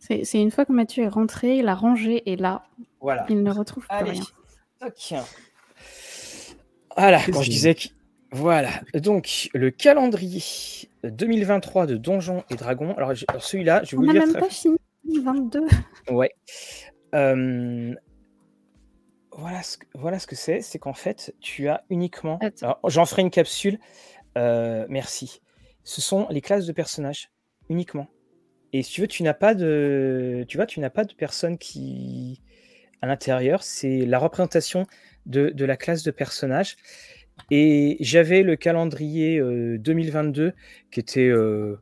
Speaker 2: C'est une fois que Mathieu est rentré, il a rangé et là,
Speaker 1: voilà.
Speaker 2: il ne retrouve plus rien.
Speaker 1: Voilà, quand je disais que. Voilà, donc le calendrier 2023 de Donjons et Dragons. Alors, celui-là, je vais
Speaker 2: On
Speaker 1: vous
Speaker 2: même pas fini 2022.
Speaker 1: Ouais. Euh, voilà ce que, voilà ce que c'est, c'est qu'en fait, tu as uniquement. J'en ferai une capsule. Euh, merci. Ce sont les classes de personnages uniquement. Et si tu veux, tu n'as pas de, tu vois, tu n'as pas de personne qui à l'intérieur. C'est la représentation de, de, la classe de personnages. Et j'avais le calendrier 2022 euh, qui était euh,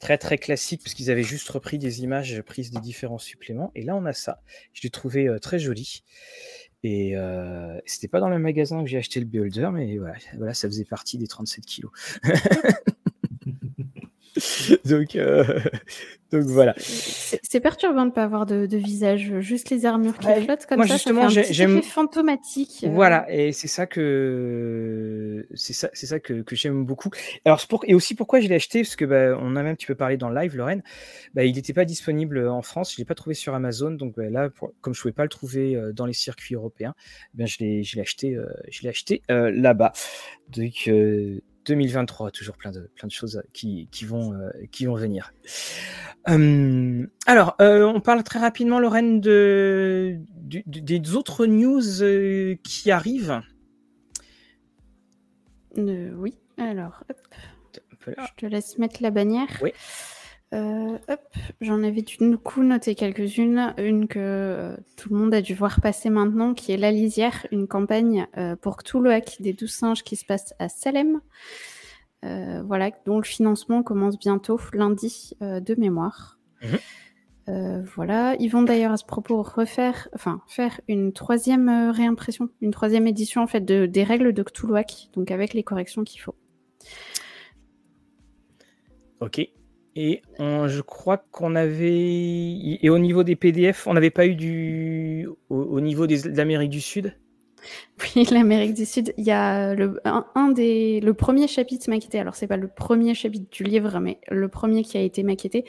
Speaker 1: très très classique parce qu'ils avaient juste repris des images prises des différents suppléments. Et là, on a ça. Je l'ai trouvé euh, très joli. Et c'était pas dans le magasin que j'ai acheté le Beholder, mais voilà, voilà, ça faisait partie des 37 kilos. donc, donc voilà.
Speaker 2: C'est perturbant de ne pas avoir de, visage, juste les armures qui flottent comme ça.
Speaker 1: Justement,
Speaker 2: j'aime fantomatique.
Speaker 1: Euh. Voilà, et c'est ça que c'est ça, c'est ça que, que j'aime beaucoup. Alors pour... et aussi pourquoi je l'ai acheté? Parce que bah, on a même un petit peu parlé dans le live, Lorraine. Bah, il n'était pas disponible en France, je l'ai pas trouvé sur Amazon, donc bah, là, comme je pouvais pas le trouver euh, dans les circuits européens, ben je l'ai, je l'ai acheté, euh, je l'ai acheté là-bas. Donc 2023, toujours plein de, plein de choses qui, qui vont, qui vont venir. Euh, alors, euh, on parle très rapidement, Lorraine, de, des autres news euh, qui arrivent.
Speaker 2: oui, alors, hop. Je te laisse mettre la bannière.
Speaker 1: Oui.
Speaker 2: Hop, j'en avais du coup noté quelques-unes. Une que tout le monde a dû voir passer maintenant, qui est La Lisière, une campagne pour Cthulhuac des douze singes qui se passe à Salem. Euh, voilà, dont le financement commence bientôt, lundi euh, de mémoire. Mhm. Euh, voilà, ils vont d'ailleurs à ce propos refaire, enfin faire une troisième réimpression, une troisième édition en fait de, des règles de Cthulhuac, donc avec les corrections qu'il faut.
Speaker 1: Ok. Et je crois qu'on avait, et au niveau des PDF, on n'avait pas eu du, au, niveau des, de l'Amérique du Sud?
Speaker 2: Oui, l'Amérique du Sud, il y a le, un, des, le premier chapitre maquetté. Alors, c'est pas le premier chapitre du livre, mais le premier qui a été maquetté,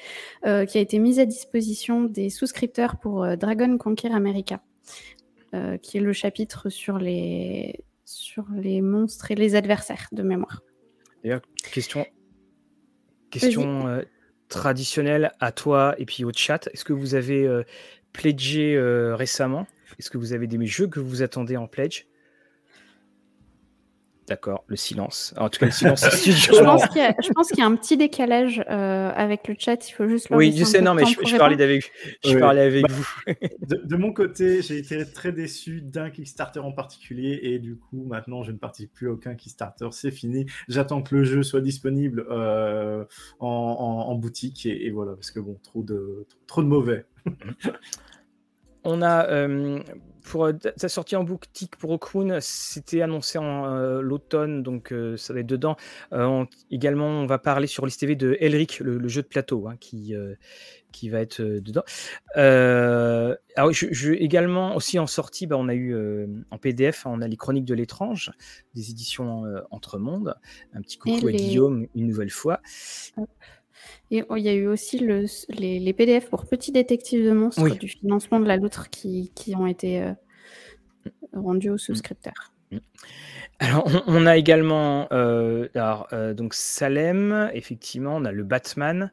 Speaker 2: euh, qui a été mis à disposition des souscripteurs pour euh, Dragon Conquer America, euh, qui est le chapitre sur les, sur les monstres et les adversaires de mémoire.
Speaker 1: D'ailleurs, question, question traditionnelle à toi et puis au chat. Est-ce que vous avez pledgé récemment? Est-ce que vous avez des jeux que vous attendez en pledge? D'accord, le silence. En tout cas, le silence
Speaker 2: je, pense qu'il y, a un petit décalage euh, avec le chat. Il faut juste.
Speaker 1: Oui, je sais, non, mais je, parlais avec, je parlais avec vous.
Speaker 3: de, mon côté, j'ai été très déçu d'un Kickstarter en particulier et du coup, maintenant, je ne participe plus à aucun Kickstarter. C'est fini. J'attends que le jeu soit disponible euh, en, boutique et, voilà, parce que bon, trop de, trop de mauvais.
Speaker 1: On a euh, pour sa sortie en boutique pour Okun, c'était annoncé en euh, l'automne, donc euh, ça va être dedans. également, on va parler sur l'ISTV de Elric, le, jeu de plateau, hein, qui, qui va être dedans. alors, je, également aussi en sortie, bah, on a eu en PDF, on a les Chroniques de l'étrange, des éditions Entre Mondes. Un petit coucou à Guillaume une nouvelle fois.
Speaker 2: Et oh, il y a eu aussi les, PDF pour Petits Détectives de Monstres du financement de la loutre qui, ont été euh, rendus aux souscripteurs. Mm.
Speaker 1: Alors, on, a également euh, euh, donc Salem, effectivement, on a le Batman,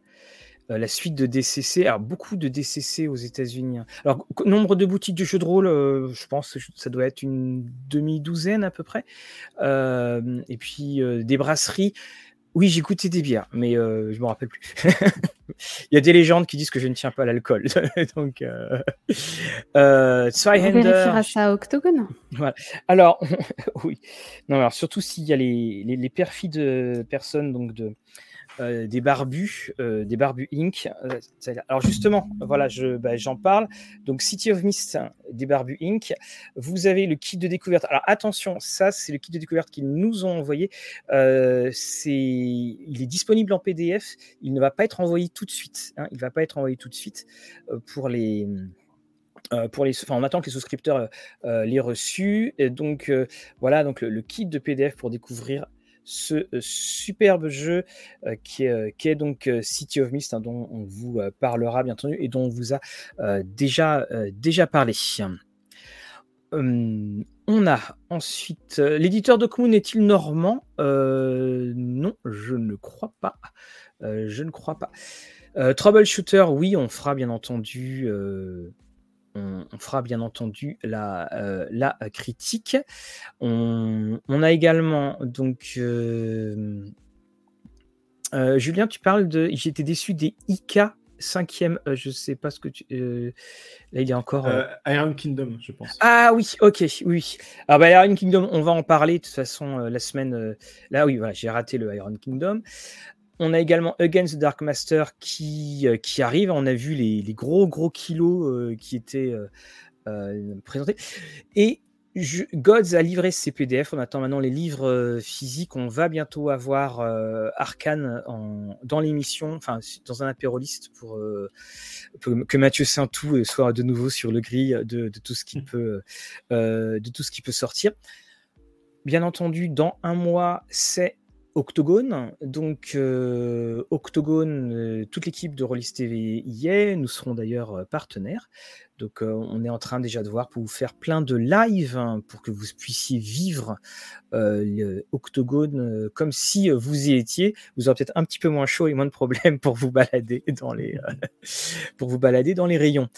Speaker 1: la suite de DCC. Alors, beaucoup de DCC aux États-Unis. Hein. Alors, nombre de boutiques de jeux de rôle, je pense que ça doit être une demi-douzaine à peu près. et puis, des brasseries. Oui, j'ai goûté des bières, mais euh, je me rappelle plus. Il y a des légendes qui disent que je ne tiens pas à l'alcool. Donc, euh,
Speaker 2: euh, ça à Octogone.
Speaker 1: Voilà. Alors, oui. Non, alors surtout s'il y a les, les, les perfides personnes donc de euh, des barbus, euh, des barbus Inc. Euh, alors justement, voilà, je, bah, j'en parle. Donc City of Mist, des barbus Inc. Vous avez le kit de découverte. Alors attention, ça c'est le kit de découverte qu'ils nous ont envoyé. c'est, il est disponible en PDF. Il ne va pas être envoyé tout de suite. Hein. il va pas être envoyé tout de suite pour les. pour les, enfin, on attend que les souscripteurs les reçus. Et donc voilà, donc le, kit de PDF pour découvrir ce superbe jeu qui est, qui, est, donc City of Mist, hein, dont on vous parlera bien entendu et dont on vous a déjà, déjà parlé. Hum, on a ensuite l'éditeur de Moon est-il normand? Non, je ne crois pas. je ne crois pas. Troubleshooter, oui, on fera bien entendu on, fera bien entendu la, euh, la critique. On, a également donc euh, euh, Julien, tu parles de. J'étais déçu des IK cinquième, je sais pas ce que tu. là, il y a encore.
Speaker 3: Iron Kingdom, je pense.
Speaker 1: Ah oui, ok, oui. Ah bah Iron Kingdom, on va en parler de toute façon la semaine. là, oui, voilà, j'ai raté le Iron Kingdom. On a également Against the Dark Master qui, euh, qui arrive. On a vu les, gros gros kilos euh, qui étaient euh, présentés. Et Gods a livré ses PDF. On attend maintenant les livres physiques. On va bientôt avoir Arkane dans l'émission, enfin dans un apéroliste pour, que Mathieu Saintou soit de nouveau sur le gris de, tout ce qui mmh. peut de tout ce qui peut sortir. Bien entendu, dans un mois, c'est Octogone. Donc, euh, Octogone, euh, toute l'équipe de Rollis TV y est. Nous serons d'ailleurs euh, partenaires. Donc, on est en train déjà de voir pour vous faire plein de live hein, pour que vous puissiez vivre Octogone comme si vous y étiez. Vous aurez peut-être un petit peu moins chaud et moins de problèmes pour vous balader dans les, pour vous balader dans les rayons.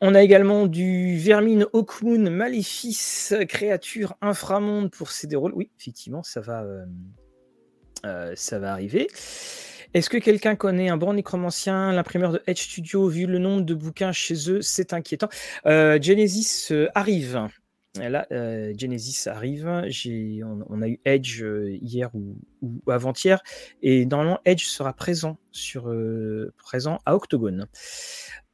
Speaker 1: On a également du Vermine Hawkmoon Maléfice, créature inframonde pour CD rôles. Oui, effectivement, ça va, euh, ça va arriver. Est-ce que quelqu'un connaît un bon nécromancien, l'imprimeur de Edge Studio, vu le nombre de bouquins chez eux, c'est inquiétant. Euh, Genesis euh, arrive. Là, Genesis arrive. On, a eu Edge hier ou, avant-hier, et normalement Edge sera présent sur présent à Octogone.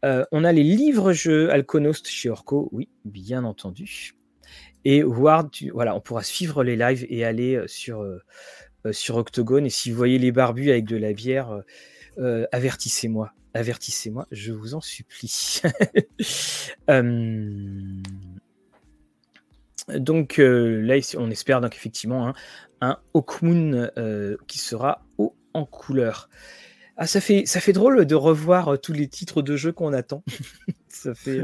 Speaker 1: on a les livres-jeux Alconost chez Orco, oui, bien entendu. Et Ward, voilà, on pourra suivre les lives et aller sur sur Octogone. Et si vous voyez les barbus avec de la bière, euh, euh, avertissez-moi. Avertissez-moi, je vous en supplie. donc là, on espère donc effectivement hein, un Hawkmoon qui sera haut en couleur. Ah, ça fait, ça fait drôle de revoir tous les titres de jeux qu'on attend. ça fait,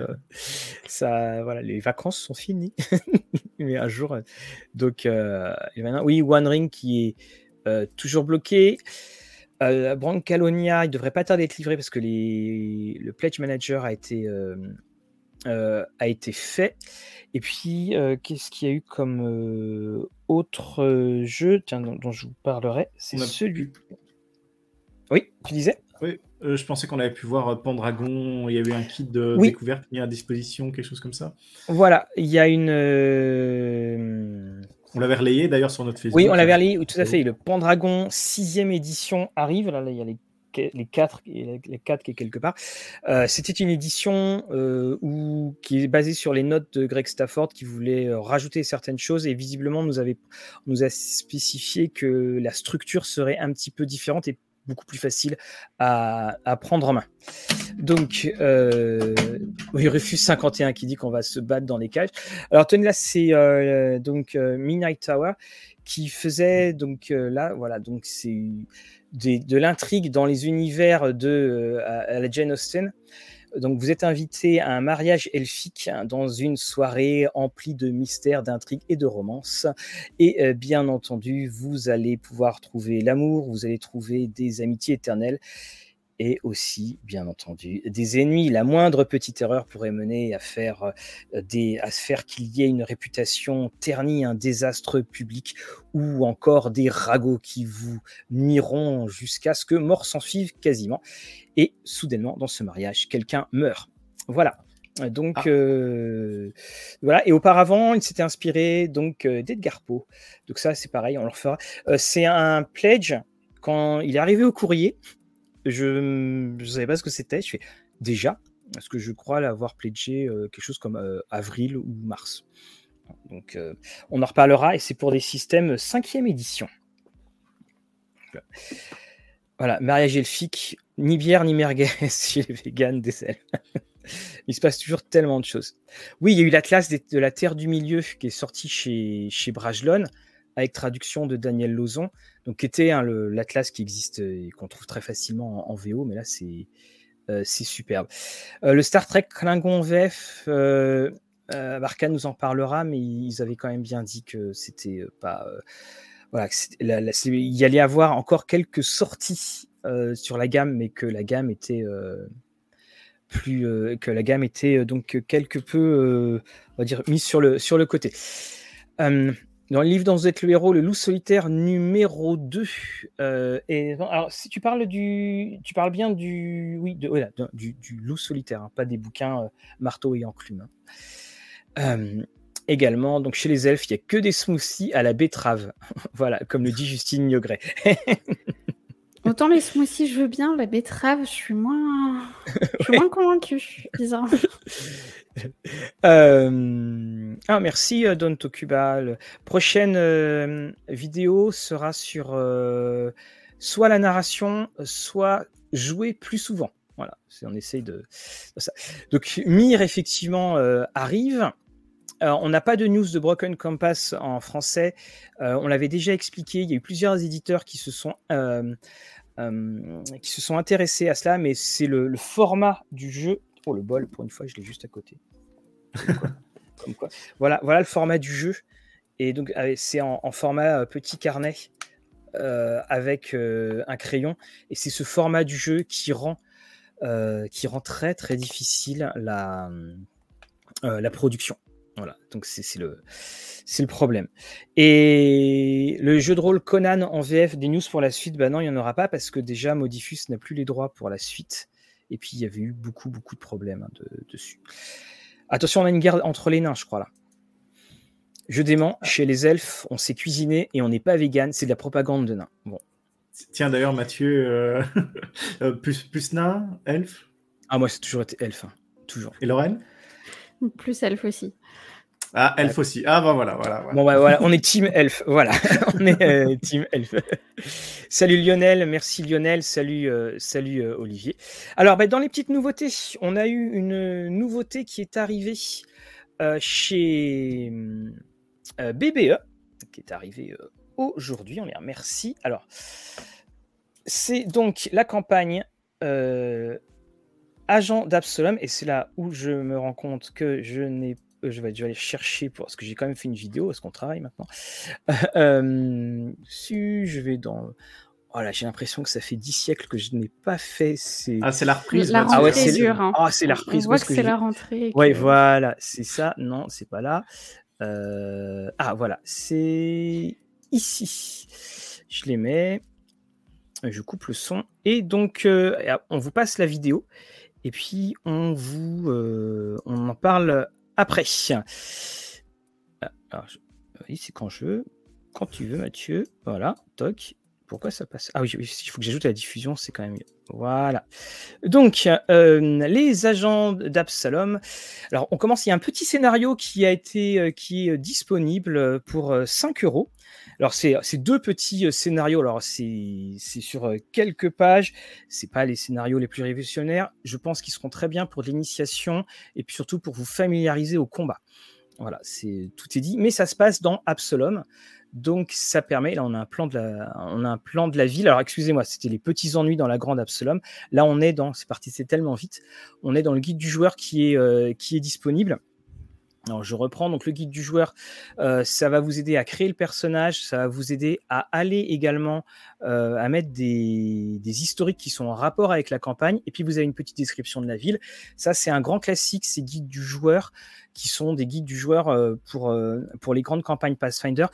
Speaker 1: ça, voilà, les vacances sont finies. Mais un jour, donc, maintenant, oui, One Ring qui est euh, toujours bloqué. Euh, Brancalonia, il devrait pas tarder d'être livré parce que les... le Pledge Manager a été, euh, euh, a été fait. Et puis, qu'est-ce qu'il y a eu comme autre jeu? Dont, je vous parlerai C'est celui. Oui, tu disais
Speaker 3: Oui, je pensais qu'on avait pu voir Pendragon, il y avait un kit de découverte mis à disposition, quelque chose comme ça.
Speaker 1: Voilà, il y a une
Speaker 3: on l'avait relayé d'ailleurs sur notre Facebook.
Speaker 1: Oui, on l'avait relayé, tout à fait. Le Pendragon 6 édition arrive. Là, il y a les, les 4 les quatre qui est quelque part. Euh, c'était une édition euh, où, qui est basée sur les notes de Greg Stafford qui voulait euh, rajouter certaines choses et visiblement nous, avait, nous a spécifié que la structure serait un petit peu différente et beaucoup plus facile à, prendre en main. Donc, euh, oui, Rufus 51 qui dit qu'on va se battre dans les cages. Alors, tenez là, c'est euh, donc euh, Midnight Tower qui faisait donc euh, là, voilà, donc c'est de l'intrigue dans les univers de à la Jane Austen. Donc vous êtes invité à un mariage elfique dans une soirée emplie de mystères, d'intrigues et de romances. Et euh, bien entendu, vous allez pouvoir trouver l'amour, vous allez trouver des amitiés éternelles et aussi, bien entendu, des ennemis. La moindre petite erreur pourrait mener à faire, euh, des, à faire qu'il y ait une réputation ternie, un désastre public ou encore des ragots qui vous nuiront jusqu'à ce que mort s'en suive quasiment. Et soudainement, dans ce mariage, quelqu'un meurt. Voilà. Donc ah. euh, voilà. Et auparavant, il s'était inspiré donc euh, d'Edgar Poe. Donc ça, c'est pareil, on le refera. c'est un pledge quand il est arrivé au courrier je ne savais pas ce que c'était. Je fais déjà, parce que je crois l'avoir pledgé euh, quelque chose comme euh, avril ou mars? Donc, euh, on en reparlera et c'est pour des systèmes 5e édition. Voilà, mariage elfique, ni bière ni merguez chez les véganes des il se passe toujours tellement de choses. Oui, il y a eu l'Atlas de la Terre du Milieu qui est sorti chez, chez Brajlon avec traduction de Daniel Lozon, donc qui était hein, l'atlas qui existe et qu'on trouve très facilement en, VO, mais là c'est c'est superbe. le Star Trek Klingon VF, Barkhane nous en parlera, mais ils avaient quand même bien dit que c'était pas voilà, il y allait avoir encore quelques sorties sur la gamme, mais que la gamme était plus que la gamme était donc quelque peu, on va dire, mise sur le sur le côté. Dans le livre vous êtes le héros, le loup solitaire numéro 2. et, alors, si tu parles du. Tu parles bien du. Oui, de, du, loup solitaire, hein, pas des bouquins marteau et enclume. Hein également. Donc chez les elfes, il n'y a que des smoothies à la betterave. voilà, comme le dit Justine Niogret.
Speaker 2: Autant les smoothies, je veux bien, la betterave, je suis moins, je suis moins convaincue, bizarre.
Speaker 1: Euh, ah, merci euh, Don Tokuba. La prochaine euh, vidéo sera sur soit la narration, soit jouer plus souvent. Voilà, on essaye de, de ça. Donc Mire effectivement arrive on n'a pas de news de Broken Compass en français. Euh, on l'avait déjà expliqué. Il y a eu plusieurs éditeurs qui se sont, euh, euh, qui se sont intéressés à cela, mais c'est le, format du jeu. Oh, le bol, pour une fois, je l'ai juste à côté. Voilà, voilà le format du jeu. Et donc, c'est en, format petit carnet avec un crayon. Et c'est ce format du jeu qui rend, qui rend très, très difficile la, la production. Voilà, donc c'est le, le problème. Et le jeu de rôle Conan en VF, des news pour la suite, bah non, il n'y en aura pas parce que déjà Modifus n'a plus les droits pour la suite. Et puis il y avait eu beaucoup, beaucoup de problèmes hein, dessus. Attention, on a une guerre entre les nains, je crois là. Je dément, chez les elfes, on s'est cuisiné et on n'est pas vegan, c'est de la propagande de nains. Bon.
Speaker 3: Tiens d'ailleurs, Mathieu, euh, euh, plus, plus nain, elfe
Speaker 1: Ah, moi, c'est toujours été elfe, hein. toujours.
Speaker 3: Et Lorraine?
Speaker 2: Plus elfe aussi.
Speaker 3: Ah, elf aussi. Ah, bah voilà, voilà.
Speaker 1: Bon, bah, voilà, on est team elf. Voilà, on est euh, team elf. salut Lionel, merci Lionel, salut, euh, salut euh, Olivier. Alors, bah, dans les petites nouveautés, on a eu une nouveauté qui est arrivée chez BBE, qui est arrivée aujourd'hui. On les remercie. Alors, c'est donc la campagne Agent d'Absalom, et c'est là où je me rends compte que je n'ai euh, je vais, aller chercher pour, parce que j'ai quand même fait une vidéo, est-ce qu'on travaille maintenant euh, Si je vais dans. Voilà, j'ai l'impression que ça fait dix siècles que je n'ai pas fait ces.
Speaker 3: Ah, c'est la reprise.
Speaker 2: La ah ouais, c'est dur. Hein.
Speaker 1: Ah, c'est la reprise.
Speaker 2: On voit que, c'est la rentrée.
Speaker 1: Ouais, voilà, c'est ça. Non, c'est pas là. Euh, ah, voilà, c'est ici. Je les mets. Je coupe le son. Et donc, on vous passe la vidéo. Et puis, on vous. on en parle après. C'est quand je veux. Quand tu veux, Mathieu. Voilà, toc. Pourquoi ça passe? Ah oui, il faut que j'ajoute la diffusion, c'est quand même mieux. Voilà. Donc, euh, les agents d'Absalom. Alors, on commence. Il y a un petit scénario qui a été euh, qui est disponible pour 5 euh, euros. Alors, c'est deux petits scénarios. Alors, c'est sur quelques pages. C'est pas les scénarios les plus révolutionnaires. Je pense qu'ils seront très bien pour l'initiation et puis surtout pour vous familiariser au combat. Voilà, c'est tout est dit. Mais ça se passe dans Absalom. Donc ça permet, là on a un plan de la, on a un plan de la ville. Alors excusez-moi, c'était les petits ennuis dans la grande Absalom. Là on est dans, c'est parti, c'est tellement vite. On est dans le guide du joueur qui est, euh, qui est disponible. Alors je reprends. Donc le guide du joueur, euh, ça va vous aider à créer le personnage, ça va vous aider à aller également euh, à mettre des, des, historiques qui sont en rapport avec la campagne, et puis vous avez une petite description de la ville. Ça c'est un grand classique, ces guides du joueur qui sont des guides du joueur pour, pour les grandes campagnes Pathfinder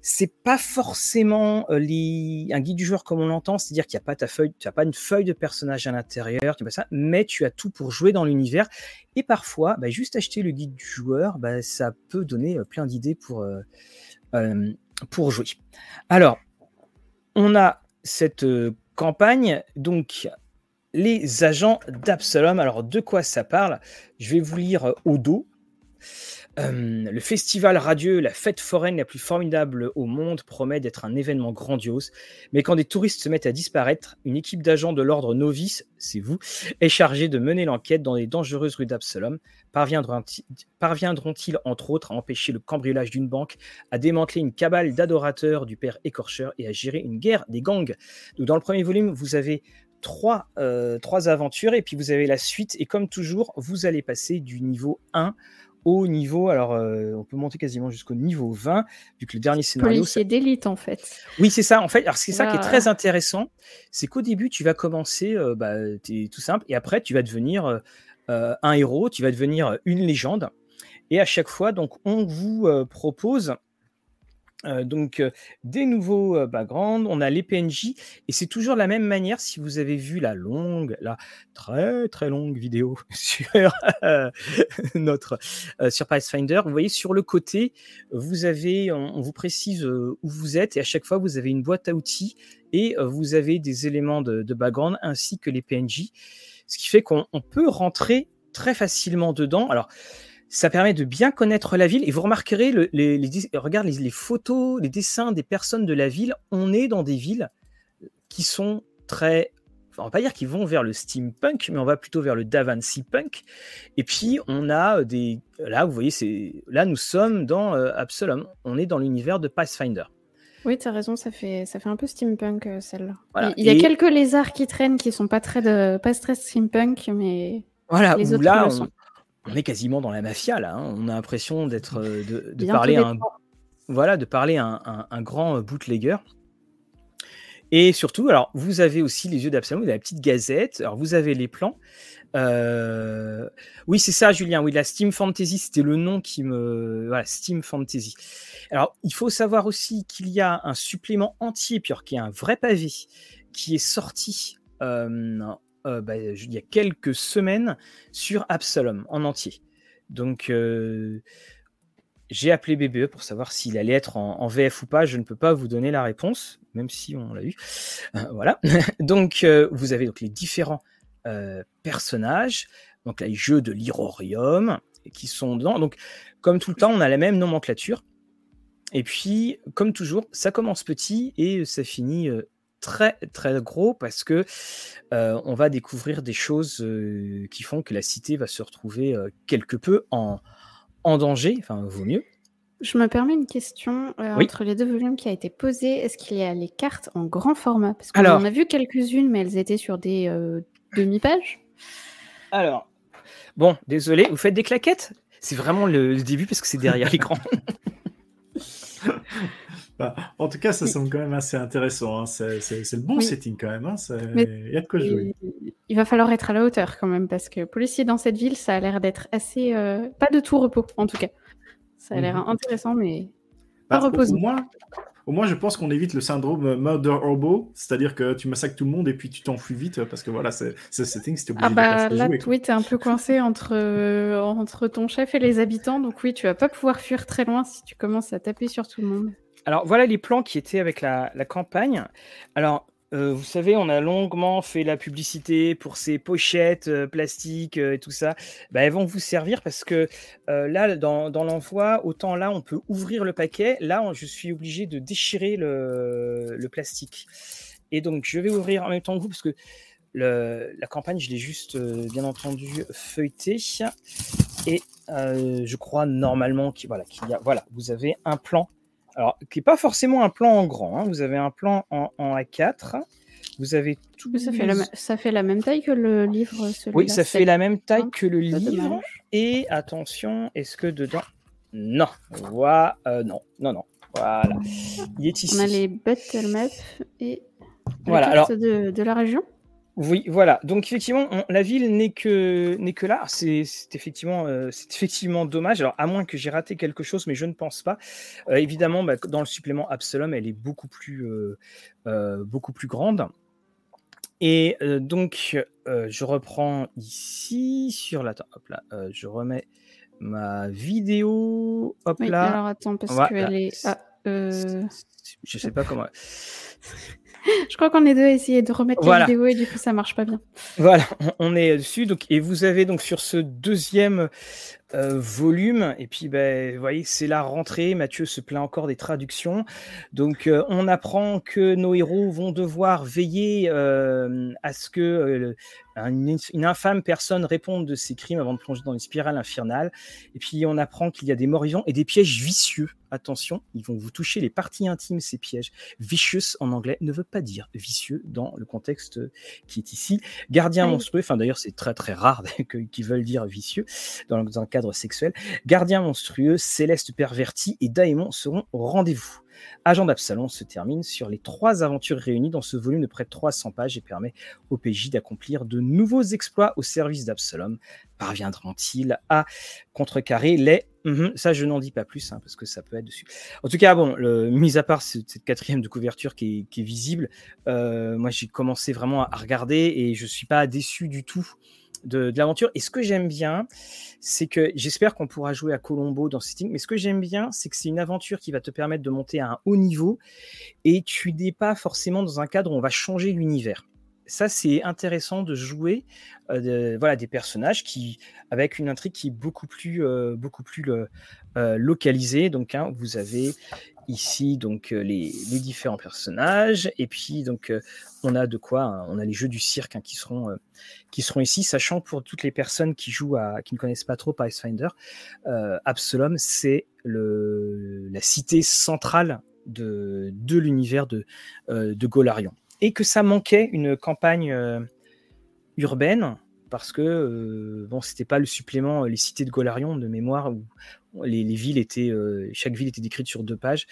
Speaker 1: c'est pas forcément euh, un guide du joueur comme on l'entend, c'est-à-dire qu'il n'y a pas ta feuille, tu n'as pas une feuille de personnage à l'intérieur, ça, mais tu as tout pour jouer dans l'univers. Et parfois, bah, juste acheter le guide du joueur, bah, ça peut donner euh, plein d'idées pour, euh, pour jouer. Alors, on a cette campagne, donc les agents d'Absalom. Alors, de quoi ça parle? Je vais vous lire au dos. Le festival radieux, la fête foraine la plus formidable au monde, promet d'être un événement grandiose. Mais quand des touristes se mettent à disparaître, une équipe d'agents de l'ordre novice, c'est vous, est chargée de mener l'enquête dans les dangereuses rues d'Absalom. Parviendront-ils, entre autres, à empêcher le cambriolage d'une banque, à démanteler une cabale d'adorateurs du père écorcheur et à gérer une guerre des gangs? Donc, Dans le premier volume, vous avez trois, euh, trois aventures et puis vous avez la suite. Et comme toujours, vous allez passer du niveau 1 au niveau, alors euh, on peut monter quasiment jusqu'au niveau 20, vu que le dernier scénario.
Speaker 2: Policier d'élite en fait.
Speaker 1: Oui, c'est ça. En fait, alors c'est ça qui est très intéressant, c'est qu'au début tu vas commencer, euh, bah, es tout simple, et après tu vas devenir euh, un héros, tu vas devenir une légende. Et à chaque fois, donc on vous propose donc des nouveaux backgrounds, on a les PNJ et c'est toujours la même manière si vous avez vu la longue, la très très longue vidéo sur notre sur Pathfinder, vous voyez sur le côté, vous avez, on, vous précise où vous êtes et à chaque fois vous avez une boîte à outils et vous avez des éléments de, de, background ainsi que les PNJ, ce qui fait qu'on peut rentrer très facilement dedans. Alors ça permet de bien connaître la ville. Et vous remarquerez, les, regarde les, photos, les dessins des personnes de la ville. On est dans des villes qui sont très. on va pas dire qu'ils vont vers le steampunk, mais on va plutôt vers le Davancy punk. Et puis on a des. Là, vous voyez, c'est là nous sommes dans euh, Absalom. On est dans l'univers de Pathfinder.
Speaker 2: Oui, tu as raison, ça fait, ça fait un peu steampunk euh, celle-là. Il y a quelques lézards qui traînent qui sont pas très, de, pas très steampunk, mais.
Speaker 1: Voilà, les autres là, on est quasiment dans la mafia là. Hein. On a l'impression d'être euh, de, parler un voilà de parler un, un, grand bootlegger. Et surtout, alors vous avez aussi les yeux d'Absalom, vous avez la petite gazette. Alors vous avez les plans. Euh, oui, c'est ça, Julien. Oui, la Steam Fantasy, c'était le nom qui me. Voilà, Steam Fantasy. Alors, il faut savoir aussi qu'il y a un supplément entier, puis qui est un vrai pavé, qui est sorti euh, euh, il y a quelques semaines sur Absalom en entier. Donc, euh, j'ai appelé BBE pour savoir s'il allait être en, VF ou pas. Je ne peux pas vous donner la réponse, même si on l'a eu. Euh, voilà. donc, vous avez donc les différents personnages, donc les jeux de l'Irorium qui sont dedans. Donc, comme tout le temps, on a la même nomenclature. Et puis, comme toujours, ça commence petit et ça finit très très gros parce que euh, on va découvrir des choses euh, qui font que la cité va se retrouver euh, quelque peu en, en danger, enfin vaut mieux.
Speaker 2: Je me permets une question entre les deux volumes qui a été posée. Est-ce qu'il y a les cartes en grand format? Parce qu'on en a vu quelques-unes, mais elles étaient sur des demi-pages.
Speaker 1: Alors, bon, désolé, vous faites des claquettes? C'est vraiment le début parce que c'est derrière l'écran.
Speaker 3: Bah, en tout cas, ça semble quand même assez intéressant. Hein. C'est le bon setting quand même. Hein. Il y a de quoi jouer.
Speaker 2: Il va falloir être à la hauteur quand même, parce que policier dans cette ville, ça a l'air d'être assez. Euh, pas de tout repos, en tout cas. Ça a l'air mhm. intéressant, mais pas bah, reposant.
Speaker 3: Au moins, au moins, je pense qu'on évite le syndrome Murder Hobo, c'est-à-dire que tu massacres tout le monde et puis tu t'enfuis vite, parce que voilà, c'est le setting, c'était
Speaker 2: obligé ah bah, de là, Oui, tu es un peu coincé entre, euh, entre ton chef et les habitants, donc oui, tu vas pas pouvoir fuir très loin si tu commences à taper sur tout le monde.
Speaker 1: Alors voilà les plans qui étaient avec la, campagne. Alors euh, vous savez, on a longuement fait la publicité pour ces pochettes euh, plastiques euh, et tout ça. Bah, elles vont vous servir parce que là, dans, l'envoi, autant là, on peut ouvrir le paquet. Là, je suis obligé de déchirer le, plastique. Et donc, je vais ouvrir en même temps que vous parce que la campagne, je l'ai juste, bien entendu, feuilletée. Et je crois normalement qu'il y a, voilà, vous avez un plan alors, qui n'est pas forcément un plan en grand. Hein. Vous avez un plan en, A4. Vous avez tout.
Speaker 2: Ça fait, la, ça fait la même taille que le livre
Speaker 1: Oui, ça fait la même taille que le livre. Et attention, est-ce que dedans? Non. Voilà. Euh, non, non, non. Voilà. Il est ici.
Speaker 2: On a les battle maps et voilà, alors, de, de la région.
Speaker 1: Oui, voilà. Donc effectivement, la ville n'est que n'est que là. C'est effectivement euh, c'est effectivement dommage. Alors à moins que j'ai raté quelque chose, mais je ne pense pas. Euh, évidemment, bah, dans le supplément Absalom, elle est beaucoup plus euh, beaucoup plus grande. Et donc je reprends ici sur la. Hop là, je remets ma vidéo. Hop là.
Speaker 2: Alors attends parce qu'elle est. Ah,
Speaker 1: je sais pas comment.
Speaker 2: Je crois qu'on est deux à essayer de remettre la vidéo et du coup ça marche pas bien.
Speaker 1: Voilà, on est dessus. Donc, et vous avez donc sur ce deuxième euh, volume. Et puis, ben, vous voyez, c'est la rentrée. Mathieu se plaint encore des traductions. Donc, euh, on apprend que nos héros vont devoir veiller euh, à ce que une, infâme personne réponde de ses crimes avant de plonger dans une spirale infernale. Et puis, on apprend qu'il y a des morts vivants et des pièges vicieux. Attention, ils vont vous toucher les parties intimes, ces pièges. Vicious en anglais ne veut pas dire vicieux dans le contexte qui est ici. Gardien monstrueux, enfin d'ailleurs, c'est très très rare qu'ils veulent dire vicieux dans, dans le sexuel, Gardien monstrueux, Céleste perverti et Daemon seront au rendez-vous. Agent d'Absalon se termine sur les trois aventures réunies dans ce volume de près de 300 pages et permet au PJ d'accomplir de nouveaux exploits au service d'Absalom. Parviendront-ils à contrecarrer les... Mhm, ça, je n'en dis pas plus, hein, parce que ça peut être dessus. En tout cas, bon, le, mis à part cette quatrième de couverture qui est, visible, euh, moi j'ai commencé vraiment à regarder et je suis pas déçu du tout de, l'aventure. Et ce que j'aime bien, c'est que j'espère qu'on pourra jouer à Colombo dans Setting, mais ce que j'aime bien, c'est que c'est une aventure qui va te permettre de monter à un haut niveau et tu n'es pas forcément dans un cadre où on va changer l'univers. Ça, c'est intéressant de jouer euh, voilà, des personnages qui, avec une intrigue qui est beaucoup plus, euh, beaucoup plus euh, localisée. Donc, hein, vous avez ici donc euh, les, différents personnages et puis donc euh, on a de quoi hein, on a les jeux du cirque hein, qui seront euh, qui seront ici sachant pour toutes les personnes qui jouent à qui ne connaissent pas trop Pathfinder Absalom c'est le la cité centrale de, de l'univers de de Golarion et que ça manquait une campagne urbaine parce que bon c'était pas le supplément les cités de Golarion de mémoire où les, villes étaient, euh, chaque ville était décrite sur deux pages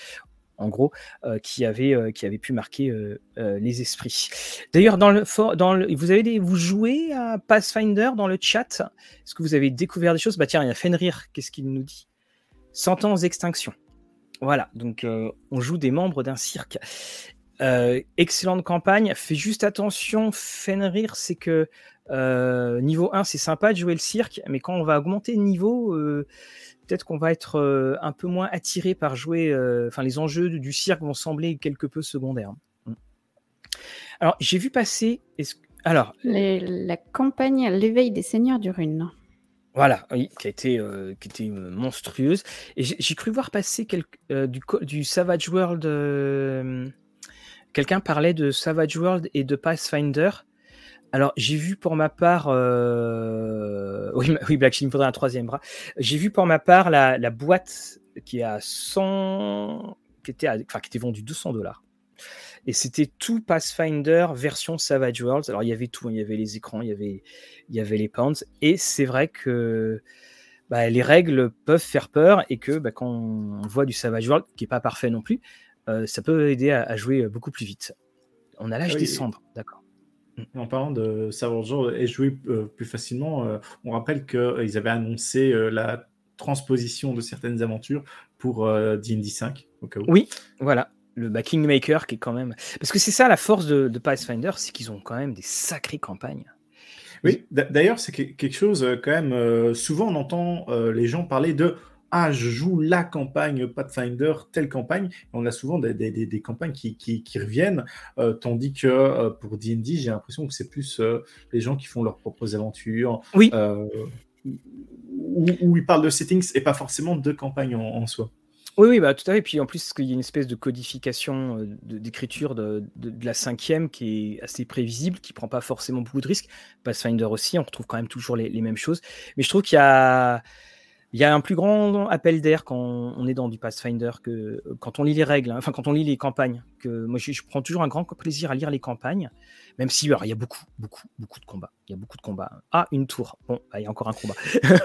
Speaker 1: en gros, euh, qui, avait, euh, qui avait pu marquer les esprits. D'ailleurs, dans le, dans le, vous, avez vous jouez à Pathfinder dans le chat? Est-ce que vous avez découvert des choses? Bah tiens, il y a Fenrir, qu'est-ce qu'il nous dit? Sentence extinction. Voilà, donc on joue des membres d'un cirque. Excellente campagne. Fais juste attention, Fenrir, c'est que niveau 1, c'est sympa de jouer le cirque, mais quand on va augmenter le niveau, peut-être qu'on va être euh, un peu moins attiré par jouer. Euh, enfin, les enjeux du cirque vont sembler quelque peu secondaires. Mm. Alors, j'ai vu passer. Alors,
Speaker 2: la campagne L'éveil des seigneurs du Rune.
Speaker 1: Voilà, oui, qui a été, euh, qui était monstrueuse. Et j'ai cru voir passer du, du, Savage World. Quelqu'un parlait de Savage World et de Pathfinder. Alors, j'ai vu pour ma part, euh, oui, Black il me faudrait un troisième bras. J'ai vu pour ma part la, boîte qui a 100, qui était, enfin, qui était vendue 200 dollars. Et c'était tout Pathfinder version Savage Worlds. Alors, il y avait tout, hein. il y avait les écrans, il y avait, les pounds. Et c'est vrai que bah, les règles peuvent faire peur et que bah, quand on voit du Savage World, qui n'est pas parfait non plus, ça peut aider à, jouer beaucoup plus vite. On a l'âge des cendres, d'accord.
Speaker 3: En parlant de savoir genre et jouer euh, plus facilement, euh, on rappelle qu'ils avaient annoncé euh, la transposition de certaines aventures pour D&D 5.
Speaker 1: Oui, voilà. Le bah, Kingmaker qui est quand même... Parce que c'est ça la force de, de Pathfinder, c'est qu'ils ont quand même des sacrées campagnes.
Speaker 3: Oui, d'ailleurs, c'est quelque chose quand même... souvent, on entend les gens parler de ah, je joue la campagne Pathfinder, telle campagne. On a souvent des, campagnes qui, reviennent, euh, tandis que euh, pour D&D, j'ai l'impression que c'est plus euh, les gens qui font leurs propres aventures.
Speaker 1: Oui.
Speaker 3: Où, ils parlent de settings et pas forcément de campagne en, soi.
Speaker 1: Oui, oui, bah, tout à fait. Puis en plus, il y a une espèce de codification d'écriture de, la cinquième qui est assez prévisible, qui prend pas forcément beaucoup de risques. Pathfinder aussi, on retrouve quand même toujours les mêmes choses. Mais je trouve qu'il y a il y a un plus grand appel d'air quand on est dans du Pathfinder que euh, quand on lit les règles, hein, enfin quand on lit les campagnes. Que moi, je, prends toujours un grand plaisir à lire les campagnes, même si il y a beaucoup, beaucoup, beaucoup de combats. Il y a beaucoup de combats. Ah, une tour. Bon, bah, il y a encore un combat.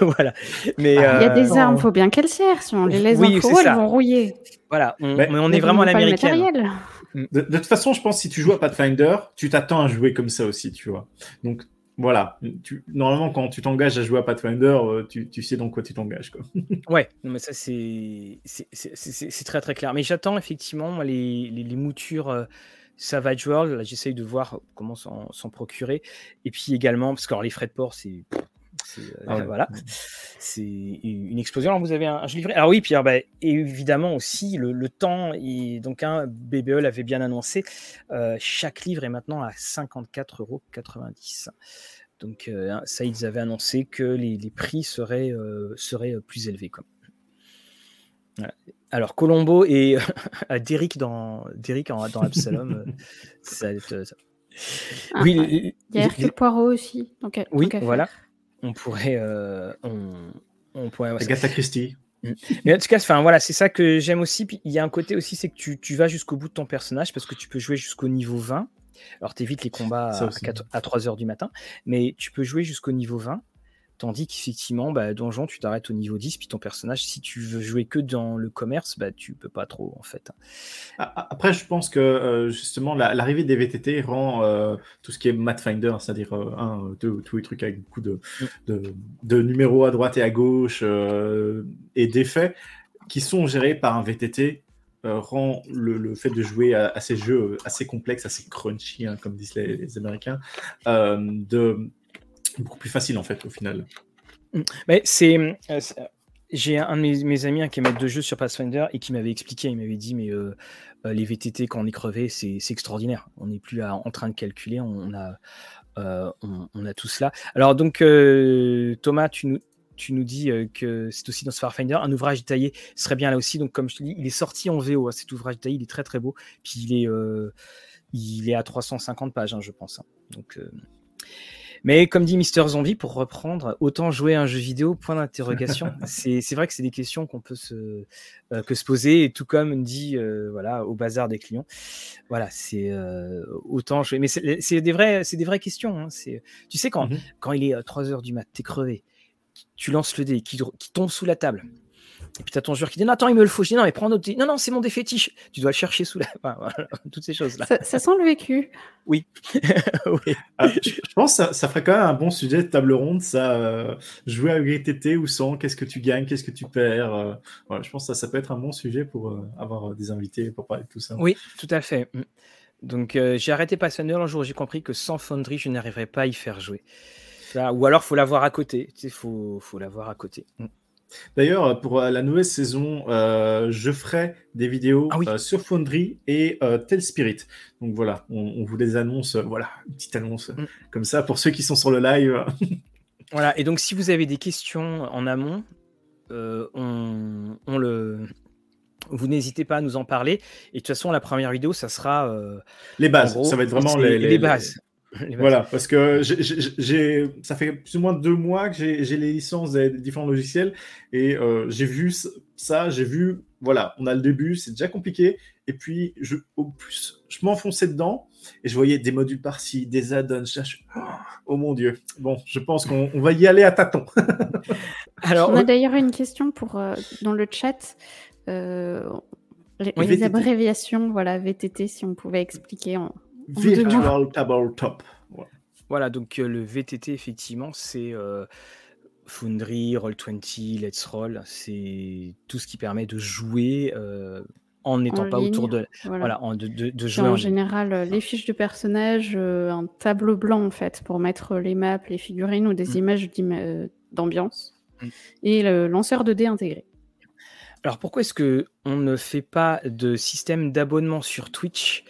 Speaker 1: voilà.
Speaker 2: Mais ah, il y a des euh, armes, il faut bien qu'elles servent. Si on les laisse oui, en elles vont rouiller.
Speaker 1: Voilà. mais, on est vraiment à l'américaine.
Speaker 3: De, de, toute façon, je pense que si tu joues à Pathfinder, tu t'attends à jouer comme ça aussi, tu vois. Donc voilà. normalement, quand tu t'engages à jouer à Pathfinder, euh, tu, sais dans quoi tu t'engages.
Speaker 1: ouais, mais ça, c'est très très clair. Mais j'attends effectivement les, moutures euh, Savage World. J'essaye de voir comment s'en procurer. Et puis également, parce que les frais de port, c'est Ah voilà, c'est une explosion. Alors vous avez un, jeu Alors oui, Pierre, bah, évidemment aussi le, temps. Et donc un BBE l'avait bien annoncé. chaque livre est maintenant à 54,90 euros. Donc ça, ils avaient annoncé que les, prix seraient, seraient plus élevés. Alors Colombo et Derrick dans Derrick dans Absalom, ça, ça,
Speaker 2: ah, oui, il y a Hercule Poirot aussi. Donc,
Speaker 1: oui, voilà. On pourrait, euh, on, on, pourrait.
Speaker 3: Agatha Christie.
Speaker 1: Mm. Mais en tout cas, enfin voilà, c'est ça que j'aime aussi. Puis il y a un côté aussi, c'est que tu, tu vas jusqu'au bout de ton personnage parce que tu peux jouer jusqu'au niveau 20. Alors tu évites les combats à, à 3 heures du matin, mais tu peux jouer jusqu'au niveau 20 Tandis qu'effectivement, bah, donjon, tu t'arrêtes au niveau 10, puis ton personnage, si tu veux jouer que dans le commerce, bah, tu peux pas trop, en fait.
Speaker 3: Après, je pense que euh, justement, l'arrivée des VTT rend euh, tout ce qui est Matfinder, c'est-à-dire euh, un, deux, tous les trucs avec beaucoup de, mm. de, numéros à droite et à gauche et d'effets qui sont gérés par un VTT, rend le, fait de jouer à, ces jeux assez complexes, assez crunchy, hein, comme disent les, les Américains, de beaucoup plus facile en fait au final.
Speaker 1: Mm. Mais c'est, euh, j'ai un de mes, amis qui est maître de jeu sur Pathfinder et qui m'avait expliqué, il m'avait dit mais euh, euh, les VTT quand on est crevé c'est, extraordinaire. On n'est plus en train de calculer, on a on, a tout cela. Alors donc Thomas, tu nous tu nous dis que c'est aussi dans ce Pathfinder un ouvrage détaillé serait bien là aussi. Donc comme je te dis, il est sorti en VO. Hein, cet ouvrage détaillé, il est très très beau. Puis il est il est à 350 pages, hein, je pense. Hein. Donc mais comme dit Mister Zombie, pour reprendre, autant jouer à un jeu vidéo, point d'interrogation. c'est vrai que c'est des questions qu'on peut se, euh, que se poser, et tout comme dit euh, voilà, au bazar des clients. Voilà, c'est euh, autant jouer. Mais c'est des, vraies, des vraies questions. Hein. Tu sais, quand, mmh quand il est 3 heures du mat, t'es crevé, tu lances le dé, qui, qui tombe sous la table et puis t'as ton joueur qui dit non, attends, il me le faut. Je dis non, mais prends un autre. Non, non, c'est mon défétiche. Tu dois le chercher sous la. toutes ces choses-là.
Speaker 2: Ça, sent le vécu.
Speaker 1: Oui.
Speaker 3: oui. Ah, je, pense que ça, ferait quand même un bon sujet de table ronde, ça. Euh, jouer à VTT ou sans, qu'est-ce que tu gagnes, qu'est-ce que tu perds. Euh, voilà, je pense que ça, ça peut être un bon sujet pour euh, avoir des invités pour parler de tout ça.
Speaker 1: Oui, tout à fait. Mm. Donc j'ai arrêté Passionner un jour où j'ai compris que sans Foundry, je n'arriverais pas à y faire jouer. ou alors, faut l'avoir à côté. Il faut, faut l'avoir à côté.
Speaker 3: D'ailleurs, pour euh, la nouvelle saison, euh, je ferai des vidéos ah euh, sur Foundry et Tel Spirit. Donc voilà, on, vous les annonce, voilà, une petite annonce mm. comme ça pour ceux qui sont sur le live.
Speaker 1: voilà, et donc si vous avez des questions en amont, on, le, vous n'hésitez pas à nous en parler. Et de toute façon, la première vidéo, ça sera.
Speaker 3: les bases, ça va être vraiment les,
Speaker 1: les, bases.
Speaker 3: Voilà, parce que j'ai, ça fait plus ou moins deux mois que j'ai les licences des différents logiciels et euh, j'ai vu ça, j'ai vu, voilà, on a le début, c'est déjà compliqué. Et puis, je, au plus, je m'enfonçais dedans et je voyais des modules par-ci, des add-ons. Oh mon Dieu. Bon, je pense qu'on va y aller à tâtons.
Speaker 2: Alors, on a d'ailleurs une question pour, euh, dans le chat. Euh, les, abréviations, voilà, VTT, si on pouvait expliquer en,
Speaker 3: Virtual Tabletop.
Speaker 1: Voilà, donc euh, le VTT, effectivement, c'est euh, Foundry, Roll20, Let's Roll. C'est tout ce qui permet de jouer euh, en n'étant pas autour de. Voilà, en, de, de, jouer.
Speaker 2: En, général, les fiches de personnages, un tableau blanc, en fait, pour mettre les maps, les figurines ou des mm. images d'ambiance. Mm. Et le lanceur de dés intégré.
Speaker 1: Alors pourquoi est-ce que on ne fait pas de système d'abonnement sur Twitch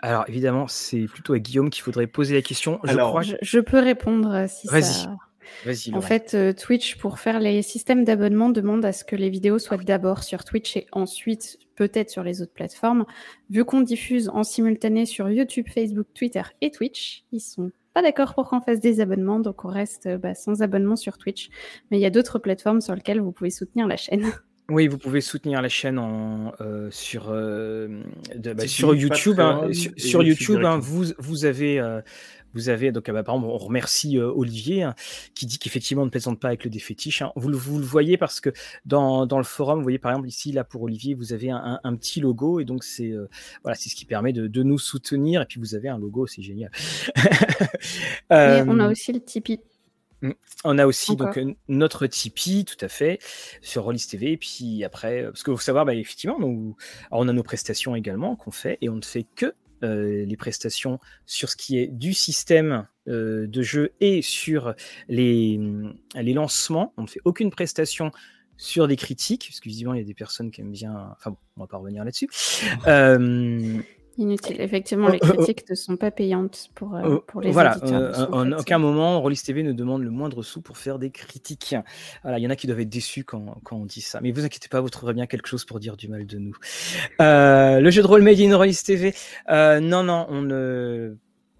Speaker 1: alors évidemment, c'est plutôt à Guillaume qu'il faudrait poser la question.
Speaker 2: Je,
Speaker 1: crois...
Speaker 2: je, peux répondre euh, si ça.
Speaker 1: Vas-y.
Speaker 2: En fait, euh, Twitch, pour faire les systèmes d'abonnement, demande à ce que les vidéos soient d'abord sur Twitch et ensuite peut-être sur les autres plateformes. Vu qu'on diffuse en simultané sur YouTube, Facebook, Twitter et Twitch, ils sont pas d'accord pour qu'on fasse des abonnements, donc on reste euh, bah, sans abonnement sur Twitch. Mais il y a d'autres plateformes sur lesquelles vous pouvez soutenir la chaîne.
Speaker 1: Oui, vous pouvez soutenir la chaîne en, euh, sur, euh, bah, sur YouTube. Hein, sur, YouTube, hein, vous, vous avez, euh, vous avez donc bah, par exemple, on remercie Olivier hein, qui dit qu'effectivement on ne plaisante pas avec le défétiche. Vous, vous, le voyez parce que dans, dans, le forum, vous voyez par exemple ici là pour Olivier, vous avez un, un, petit logo et donc c'est voilà, c'est ce qui permet de, de, nous soutenir et puis vous avez un logo, c'est génial.
Speaker 2: et on a aussi le Tipeee.
Speaker 1: Mmh. On a aussi donc notre Tipeee, tout à fait, sur Rollis TV. Et puis après, parce que vous savoir, bah, effectivement, nous, on a nos prestations également qu'on fait et on ne fait que les prestations sur ce qui est du système de jeu et sur les, les lancements. On ne fait aucune prestation sur des critiques, parce que visiblement il y a des personnes qui aiment bien. Enfin bon, on va pas revenir là-dessus. Euh,
Speaker 2: Inutile. Effectivement, les euh, euh, critiques ne sont pas payantes pour, pour les
Speaker 1: voilà, en, aucun moment, Rollis TV ne demande le moindre sou pour faire des critiques. Voilà, il y en a qui doivent être déçus quand, quand, on dit ça. Mais vous inquiétez pas, vous trouverez bien quelque chose pour dire du mal de nous. le jeu de rôle Made in Rollis TV. non, non, on ne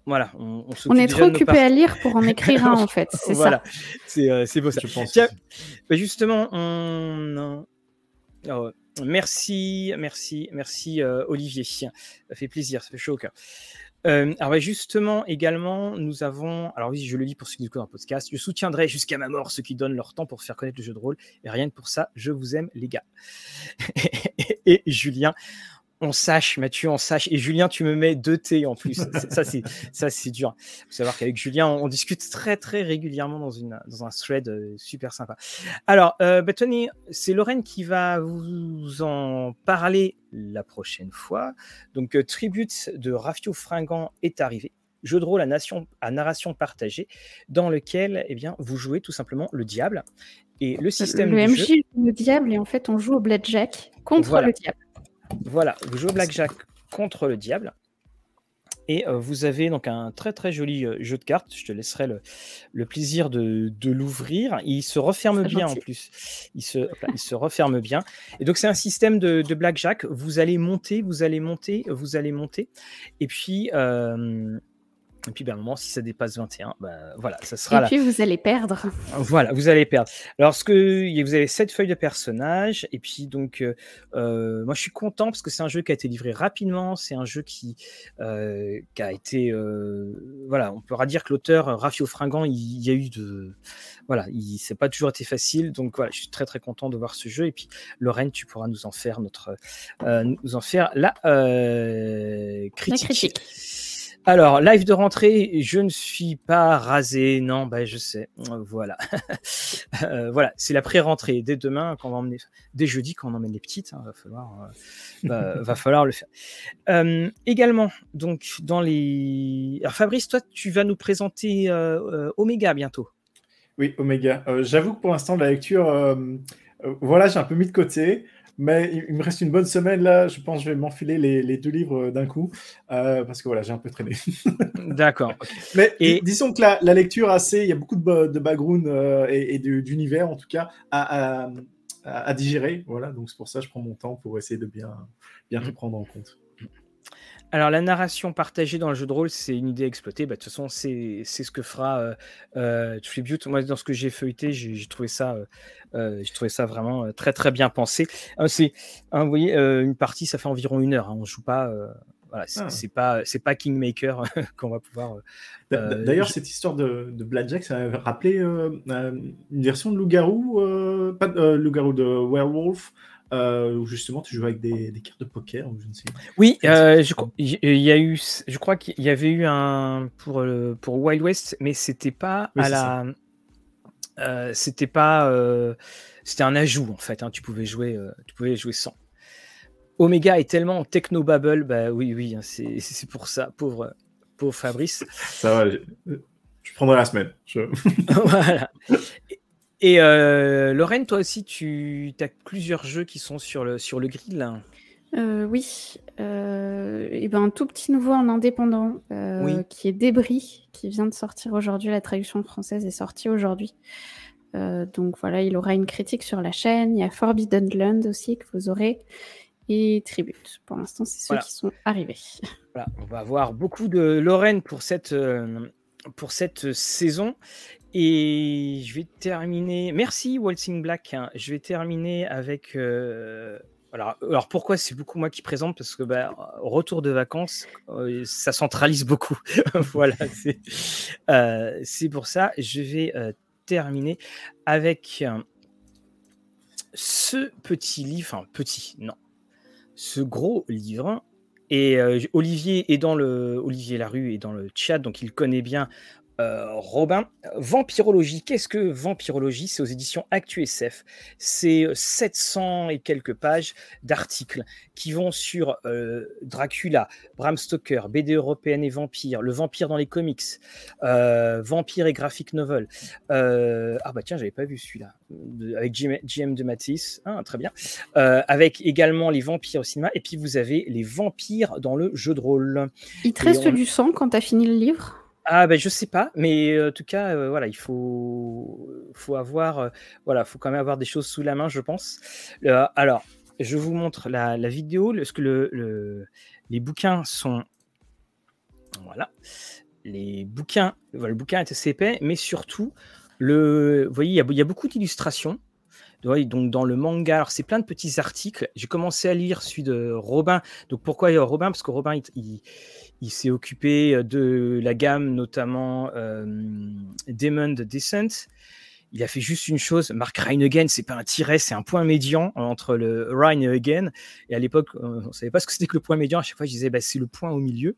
Speaker 1: voilà,
Speaker 2: on, on, est trop occupé à lire pour en écrire un en fait. C'est voilà.
Speaker 1: ça. Euh, c'est beau ça. Je pense bah, justement, on. Oh, merci, merci, merci euh, Olivier. Ça fait plaisir, ça fait chaud au cœur. Euh, alors justement, également, nous avons, alors oui, je le dis pour ceux qui écoutent un podcast, je soutiendrai jusqu'à ma mort ceux qui donnent leur temps pour faire connaître le jeu de rôle, et rien que pour ça, je vous aime les gars. et Julien, on sache, Mathieu, on sache. Et Julien, tu me mets deux T en plus. ça, c'est ça, c'est dur. Faut savoir qu'avec Julien, on, discute très très régulièrement dans une dans un thread euh, super sympa. Alors, euh, bah, c'est Lorraine qui va vous en parler la prochaine fois. Donc, euh, Tribute de Rafio Fringant est arrivé. Jeu de rôle à, nation, à narration partagée, dans lequel eh bien, vous jouez tout simplement le diable. Et le système.
Speaker 2: Le MJ le diable, et en fait, on joue au blackjack contre le diable.
Speaker 1: Voilà, vous jouez au blackjack contre le diable. Et euh, vous avez donc un très très joli euh, jeu de cartes. Je te laisserai le, plaisir de, l'ouvrir. Il se referme bien en plus. Il se, il se referme bien. Et donc c'est un système de, blackjack. Vous allez monter, vous allez monter, vous allez monter. Et puis euh, et puis, ben, à un moment, si ça dépasse 21, ben, voilà, ça sera.
Speaker 2: Et puis, vous allez perdre.
Speaker 1: Voilà, vous allez perdre. Alors, ce que vous avez sept feuilles de personnages. Et puis, donc, euh, euh, moi, je suis content parce que c'est un jeu qui a été livré rapidement. C'est un jeu qui, euh, qui a été. voilà, on pourra dire que l'auteur, Rafio Fringant, il, y a eu de. Voilà, il c'est pas toujours été facile. Donc, voilà, je suis très, très content de voir ce jeu. Et puis, Lorraine, tu pourras nous en faire notre. nous en faire la critique. La critique. Alors, live de rentrée, je ne suis pas rasé. Non, bah, je sais. Voilà. Euh, voilà, c'est la pré-rentrée. Dès demain, quand on va emmener, dès jeudi, quand on emmène les petites, hein, va, falloir, euh, va, falloir le faire. Euh, également, donc, dans les. Alors, Fabrice, toi, tu vas nous présenter Omega bientôt.
Speaker 3: Oui, Omega. J'avoue que pour l'instant, la lecture, voilà, j'ai un peu mis de côté. Mais il me reste une bonne semaine là. Je pense que je vais m'enfiler les, deux livres euh, d'un coup euh, parce que voilà, j'ai un peu traîné.
Speaker 1: D'accord.
Speaker 3: Mais et... disons que la, lecture assez, il y a beaucoup de, de background euh, et, d'univers en tout cas à, digérer. Voilà, donc c'est pour ça que je prends mon temps pour essayer de bien, bien tout prendre en compte.
Speaker 1: Alors, la narration partagée dans le jeu de rôle, c'est une idée exploitée. Bah, de toute façon, c'est ce que fera euh, euh, Tribute. Moi, dans ce que j'ai feuilleté, j'ai trouvé, ça, euh, trouvé ça vraiment très, très bien pensé. c'est, hein, vous voyez, une partie, ça fait environ une heure. Hein. on ne joue pas. voilà, ah. c'est pas, pas Kingmaker qu'on va pouvoir.
Speaker 3: D'ailleurs, cette histoire de, de Blackjack, ça m'a rappelé une version de Loup-Garou, pas Loup-Garou de Werewolf, euh, où justement tu joues avec des, cartes de poker je ne sais
Speaker 1: Oui, euh, je, il y a eu, je crois qu'il y avait eu un pour, pour Wild West, mais c'était pas à la. Euh, c'était pas. c'était un ajout en fait. Hein, tu, pouvais jouer, tu pouvais jouer sans. Omega est tellement techno bubble, bah oui, oui, hein, c'est pour ça, pauvre, pauvre Fabrice.
Speaker 3: Ça va, je, je prendrai la semaine.
Speaker 1: voilà. Et euh, Lorraine, toi aussi, tu as plusieurs jeux qui sont sur le, sur le grill.
Speaker 2: Euh, oui, euh, et ben un tout petit nouveau en indépendant qui est Débris, qui vient de sortir aujourd'hui. La traduction française est sortie aujourd'hui. donc voilà, il aura une critique sur la chaîne. Il y a Forbidden Land aussi que vous aurez et Tribute. Pour l'instant, c'est ceux qui sont arrivés.
Speaker 1: Voilà, on va avoir beaucoup de Lorraine pour cette, pour cette saison. Et je vais terminer. Merci Waltzing Black. Hein. Je vais terminer avec. Euh, alors, pourquoi c'est beaucoup moi qui présente? Parce que bah, retour de vacances, euh, ça centralise beaucoup. voilà, euh, c'est pour ça. Je vais terminer avec ce petit livre, enfin petit, non, ce gros livre. Et Olivier est dans le Olivier Larue est dans le chat, donc il connaît bien euh, Robin, Vampirologie. Qu'est-ce que Vampirologie? C'est aux éditions ActuSF. C'est 700 et quelques pages d'articles qui vont sur euh, Dracula, Bram Stoker, BD européenne et vampire, le vampire dans les comics, euh, vampire et graphic novel. ah bah tiens, j'avais pas vu celui-là avec GM de Matisse, ah, très bien. avec également les vampires au cinéma et puis vous avez les vampires dans le jeu de rôle.
Speaker 2: Il te reste du sang quand tu as fini le livre?
Speaker 1: Ah ben je sais pas, mais euh, en tout cas euh, voilà, il faut faut avoir euh, voilà, faut quand même avoir des choses sous la main, je pense. alors, je vous montre la, vidéo, ce que le, les bouquins sont voilà, les bouquins, le bouquin est assez épais, mais surtout le, vous voyez, il y a, beaucoup d'illustrations. Donc dans le manga, c'est plein de petits articles. J'ai commencé à lire celui de Robin. Donc pourquoi Robin? Parce que Robin, il s'est occupé euh, de la gamme, notamment euh, Demon Descent. Il a fait juste une chose, Mark Reinegen, c'est pas un tiret, c'est un point médian entre le Reinegen. Et à l'époque, on ne savait pas ce que c'était que le point médian. À chaque fois, je disais, bah, c'est le point au milieu.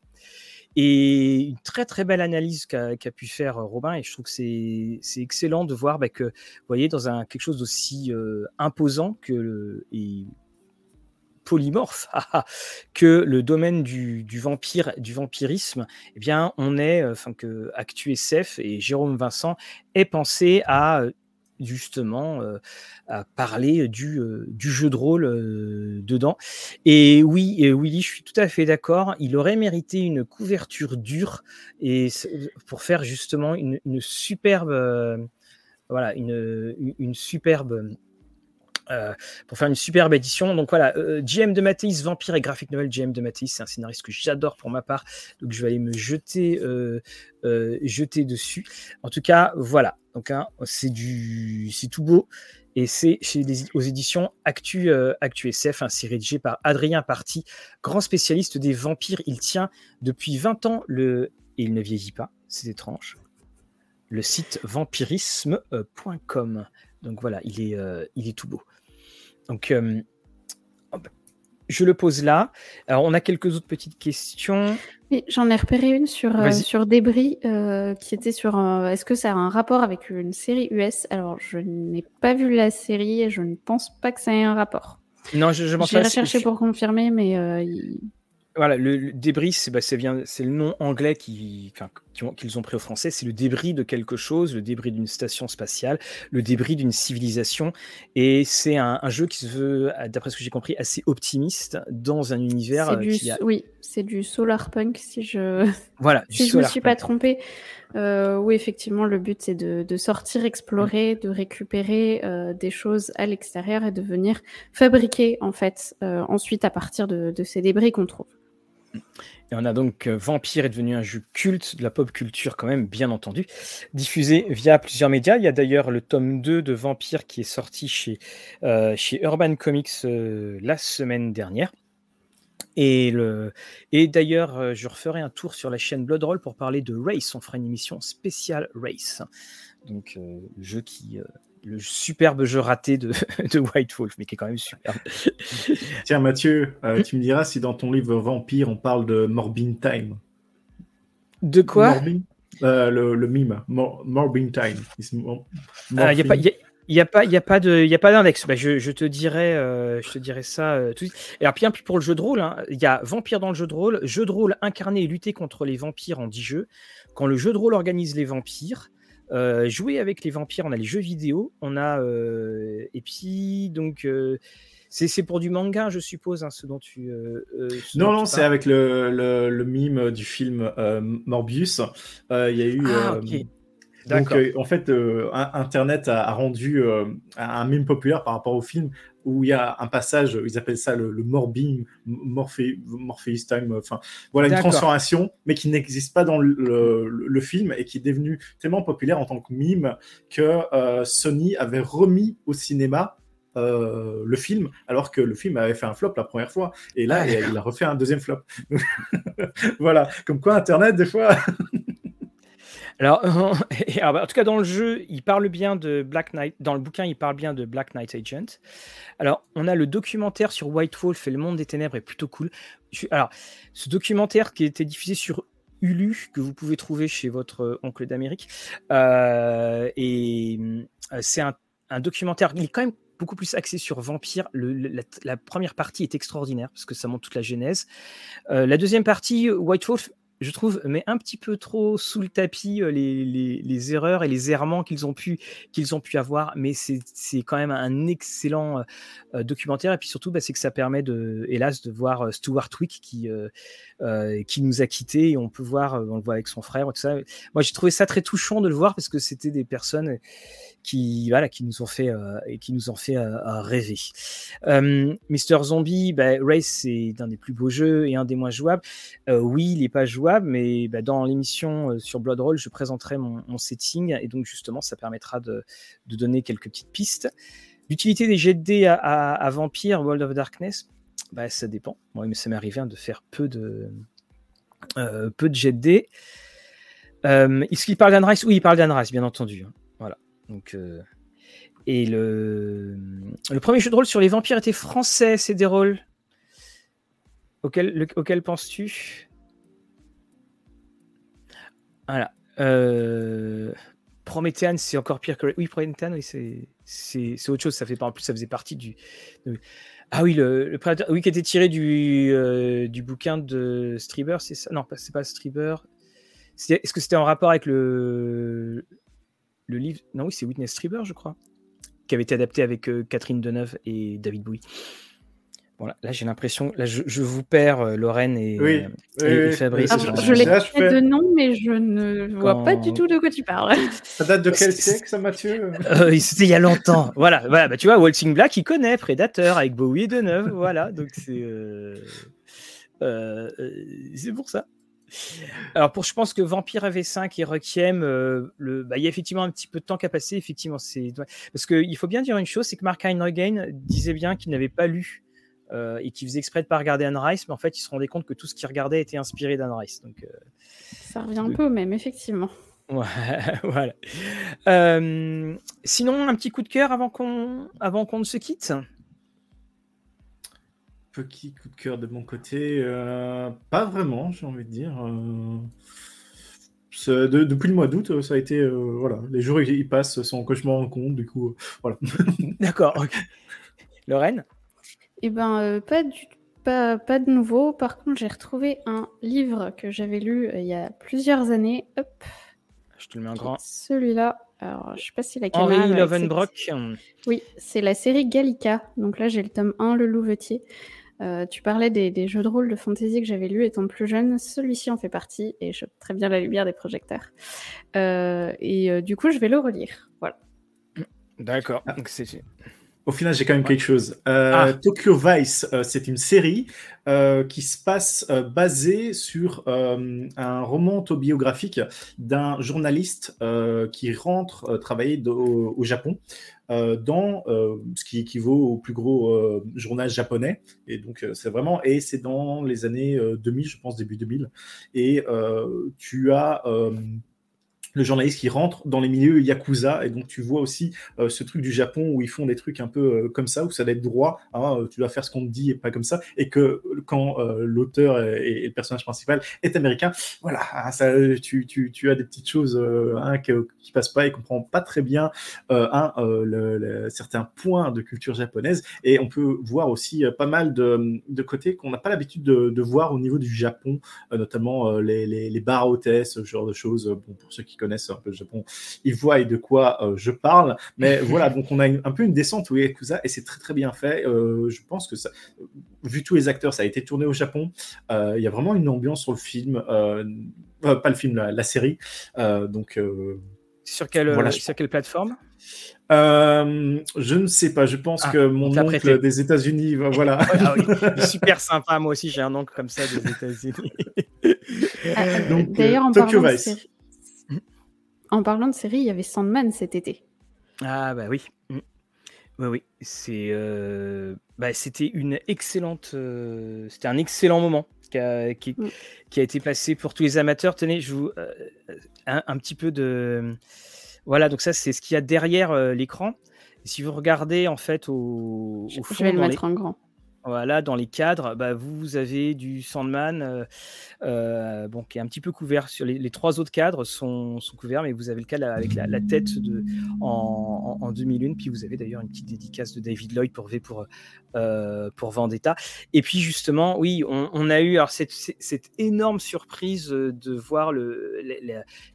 Speaker 1: Et une très très belle analyse qu'a pu faire euh, Robin, et je trouve que c'est excellent de voir bah, que, vous voyez, dans un, quelque chose d'aussi imposant que le, polymorphe que le domaine du, vampire, du vampirisme, eh bien, on est, euh, enfin que ActuSF et Jérôme Vincent aient pensé à euh, justement euh, à parler du, jeu de rôle dedans. Et oui, Willy, je suis tout à fait d'accord. Il aurait mérité une couverture dure et pour faire justement une, superbe, voilà, une, une superbe euh, pour faire une superbe édition. Donc voilà, GM euh, de Matisse, Vampire et Graphic Novel, GM de Matisse, c'est un scénariste que j'adore pour ma part, donc je vais aller me jeter, euh, dessus. En tout cas, voilà, donc hein, c'est du, c'est tout beau. Et c'est chez les, aux éditions Actu, Actu SF, hein, rédigé par Adrien Parti, grand spécialiste des vampires. Il tient depuis 20 ans le. Et il ne vieillit pas, c'est étrange. Le site vampirisme.com. Donc voilà, il est tout beau. Donc, euh, je le pose là. Alors, on a quelques autres petites questions.
Speaker 2: J'en ai repéré une sur, euh, sur Débris euh, qui était sur est-ce que ça a un rapport avec une série US Alors, je n'ai pas vu la série et je ne pense pas que ça ait un rapport.
Speaker 1: Non, je, je
Speaker 2: J'ai recherché pour confirmer, mais
Speaker 1: voilà, le, débris, c'est bah, le nom anglais qu'ils ont, pris au français. C'est le débris de quelque chose, le débris d'une station spatiale, le débris d'une civilisation. Et c'est un, jeu qui se veut, d'après ce que j'ai compris, assez optimiste dans un univers.
Speaker 2: Euh, Oui, c'est du solar punk, si je
Speaker 1: voilà,
Speaker 2: si je me suis pas trompée. Euh, oui, effectivement, le but c'est de, sortir, explorer, de récupérer euh, des choses à l'extérieur et de venir fabriquer en fait ensuite à partir de ces débris qu'on trouve.
Speaker 1: Et on a donc euh, Vampire est devenu un jeu culte de la pop culture quand même, bien entendu, diffusé via plusieurs médias. Il y a d'ailleurs le tome 2 de Vampire qui est sorti chez, euh, chez Urban Comics euh, la semaine dernière. Et, le... et d'ailleurs, je referai un tour sur la chaîne Bloodroll pour parler de Race. On fera une émission spéciale Race. Donc, jeu qui le superbe jeu raté de, de, White Wolf, mais qui est quand même superbe.
Speaker 3: Tiens, Mathieu, euh, tu me diras si dans ton livre Vampire, on parle de Morbin Time.
Speaker 1: De quoi?
Speaker 3: Euh, le, mime, Morbin Time.
Speaker 1: Il n'y a pas. Il n'y a pas, il a pas de, il a pas d'index. Bah, je, te dirais, euh, je te dirais ça tout de suite. Et alors, puis, pour le jeu de rôle, hein, il y a Vampire dans le jeu de rôle, jeu de rôle incarné et lutter contre les vampires en 10 jeux. Quand le jeu de rôle organise les vampires, euh, jouer avec les vampires, on a les jeux vidéo, on a euh, et puis donc euh, c'est pour du manga, je suppose, hein, ce dont tu.
Speaker 3: non, non, c'est avec le, le, mime du film Morbius. Il y a eu. Ah, donc, en fait, Internet a, a rendu un mime populaire par rapport au film où il y a un passage, ils appellent ça le, le morbing, Morpheus Time, enfin voilà une transformation, mais qui n'existe pas dans le, le, film et qui est devenu tellement populaire en tant que mime que euh, Sony avait remis au cinéma euh, le film, alors que le film avait fait un flop la première fois. Et là, il a refait un deuxième flop. voilà, comme quoi Internet, des fois.
Speaker 1: Alors, en tout cas, dans le jeu, il parle bien de Black Knight. Dans le bouquin, il parle bien de Black Knight Agent. Alors, on a le documentaire sur White Wolf et le monde des ténèbres est plutôt cool. alors, ce documentaire qui a été diffusé sur Hulu que vous pouvez trouver chez votre oncle d'Amérique. et c'est un, documentaire. Il est quand même beaucoup plus axé sur Vampire. la, première partie est extraordinaire parce que ça montre toute la genèse. Euh, la deuxième partie, White Wolf, je trouve, met un petit peu trop sous le tapis euh, les, erreurs et les errements qu'ils ont pu ont pu avoir, mais c'est quand même un excellent euh, documentaire et puis surtout, bah, c'est que ça permet de, hélas, de voir Stuart Wick qui qui nous a quittés et on peut voir, on le voit avec son frère, tout ça. Moi, j'ai trouvé ça très touchant de le voir parce que c'était des personnes qui voilà qui nous ont fait euh, et qui nous ont fait euh, rêver. Euh, Mister Zombie, bah, Race c'est un des plus beaux jeux et un des moins jouables. oui, il n'est pas jouable, mais bah, dans l'émission sur Bloodroll, je présenterai mon, setting et donc justement ça permettra de, donner quelques petites pistes. L'utilité des jets de dés à, Vampire, World of Darkness, bah, ça dépend. Moi, mais ça m'est arrivé hein, de faire peu de peu de jets de dés. Est-ce qu'il parle d'Anrice Oui, il parle d'Anrice, bien entendu. Hein. Donc, euh, et le, premier jeu de rôle sur les vampires était français, c'est des rôles. Auquel penses-tu? Voilà. Euh, Promethean, c'est encore pire que. Oui, Promethean, oui, c'est, autre chose. Ça fait en plus, ça faisait partie du. Ah oui, le, le oui, qui était tiré du, euh, du bouquin de Strieber, c'est ça? Non, c'est pas Strieber. Est-ce que c'était en rapport avec le, le livre? Non, oui, c'est Witness Strieber, je crois, qui avait été adapté avec euh, Catherine Deneuve et David Bowie. Voilà, là j'ai l'impression, là je, vous perds euh, Lorraine et,
Speaker 3: euh,
Speaker 1: Fabrice.
Speaker 2: Ah, je l'ai fait de nom, mais je ne vois pas du tout de quoi tu parles.
Speaker 3: Ça date de quel siècle, ça, Mathieu?
Speaker 1: C'était il y a longtemps. voilà, voilà bah, tu vois, Waltzing Black, il connaît Predator avec Bowie et Deneuve. voilà, donc c'est c'est pour ça. Alors, pour, je pense que Vampire AV5 et Requiem, euh, le, bah, il y a effectivement un petit peu de temps qu'à passer. Effectivement, c'est parce qu'il faut bien dire une chose, c'est que Mark Heinregen disait bien qu'il n'avait pas lu euh, et qu'il faisait exprès de pas regarder Anne Rice, mais en fait, il se rendait compte que tout ce qu'il regardait était inspiré d'Anne Rice. Donc, euh,
Speaker 2: ça revient un peu même, effectivement.
Speaker 1: Ouais, voilà. sinon, un petit coup de cœur avant qu'on avant qu'on ne se quitte?
Speaker 3: Petit coup de cœur de mon côté. Euh, pas vraiment, j'ai envie de dire. Euh, depuis le mois d'août, ça a été. Euh, voilà, les jours ils passent sans que je m'en rende compte, du coup, voilà.
Speaker 1: D'accord, ok. Lorraine?
Speaker 2: Eh ben, pas, du, pas, pas de nouveau. Par contre, j'ai retrouvé un livre que j'avais lu il y a plusieurs années. Hop.
Speaker 1: Je te le mets en grand.
Speaker 2: Celui-là. Alors, je sais pas si la
Speaker 1: caméra. Henri Lovenbrock.
Speaker 2: Oui, c'est la série Gallica. Donc là, j'ai le tome 1, Le Louvetier. Euh, tu parlais des, jeux de rôle de fantasy que j'avais lus étant plus jeune. Celui-ci en fait partie et je très bien la lumière des projecteurs. Euh, et euh, du coup, je vais le relire. Voilà.
Speaker 1: D'accord.
Speaker 3: Ah. Au final, j'ai quand même quelque chose. Ah. Tokyo Vice, c'est une série qui se passe basée sur un roman autobiographique d'un journaliste qui rentre travailler au, Japon euh, dans euh, ce qui équivaut au plus gros euh, journal japonais. Et donc, c'est vraiment, et c'est dans les années 2000, je pense, début 2000. Et tu as le journaliste qui rentre dans les milieux yakuza. Et donc tu vois aussi euh, ce truc du Japon où ils font des trucs un peu euh, comme ça où ça doit être droit hein, euh, tu dois faire ce qu'on te dit et pas comme ça. Et que quand l'auteur et, le personnage principal est américain voilà hein, ça, tu, tu, tu as des petites choses hein, qui, qui, passent pas et comprend pas très bien le, certains points de culture japonaise. Et on peut voir aussi pas mal de, de côtés qu'on n'a pas l'habitude de, de, voir au niveau du Japon notamment les, les, les bars hôtesses ce genre de choses. Bon, pour ceux qui connaissent un peu le Japon, ils voient de quoi euh, je parle. Mais voilà, donc on a un peu une descente au Yakuza et c'est très très bien fait. Euh, je pense que ça, vu tous les acteurs, ça a été tourné au Japon. Euh, il y a vraiment une ambiance sur le film, pas le film, la, série. donc
Speaker 1: sur quelle, sur quelle plateforme?
Speaker 3: Je ne sais pas. Je pense ah, que mon oncle des États-Unis, voilà.
Speaker 1: Ah super sympa. Moi aussi, j'ai un oncle comme ça des États-Unis.
Speaker 2: D'ailleurs, en Tokyo Vice. En parlant de série, il y avait Sandman cet été.
Speaker 1: Ah bah oui. Mm. Oui, oui. C'est, euh, bah, c'était une excellente, euh, c'était un excellent moment qui a, mm. qui, a, été passé pour tous les amateurs. Tenez, je vous euh, un, petit peu de, voilà. Donc ça, c'est ce qu'il y a derrière l'écran. Si vous regardez en fait au,
Speaker 2: je, vais le mettre en grand.
Speaker 1: Voilà, dans les cadres, bah, vous avez du Sandman, euh, euh, bon, qui est un petit peu couvert. Sur les, trois autres cadres sont, sont, couverts, mais vous avez le cadre avec la, tête de, en, en, 2001. Puis vous avez d'ailleurs une petite dédicace de David Lloyd pour pour, euh, pour Vendetta. Et puis justement, oui, on, a eu cette, cette, énorme surprise de voir le,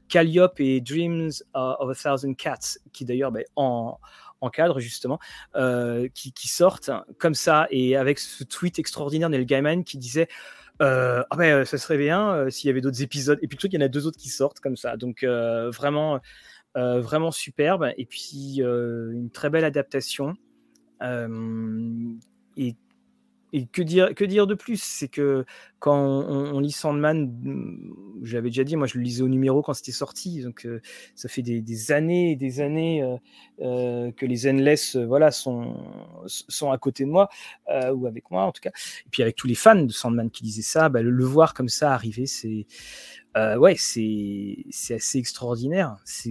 Speaker 1: Calliope et Dreams of a Thousand Cats, qui d'ailleurs, bah, en en cadre justement, euh, qui, sortent comme ça et avec ce tweet extraordinaire de Gaiman qui disait ah ben ça serait bien s'il y avait d'autres épisodes. Et puis le il y en a deux autres qui sortent comme ça. Donc vraiment vraiment superbe. Et puis une très belle adaptation. Et et que dire, que dire de plus? C'est que quand on, lit Sandman, mm, j'avais déjà dit, moi je le lisais au numéro quand c'était sorti, donc euh, ça fait des, années et des années euh, euh, que les Endless voilà, sont, à côté de moi, ou avec moi en tout cas. Et puis avec tous les fans de Sandman qui disaient ça, bah, le, voir comme ça arriver, c'est euh, ouais, c'est assez extraordinaire. C'est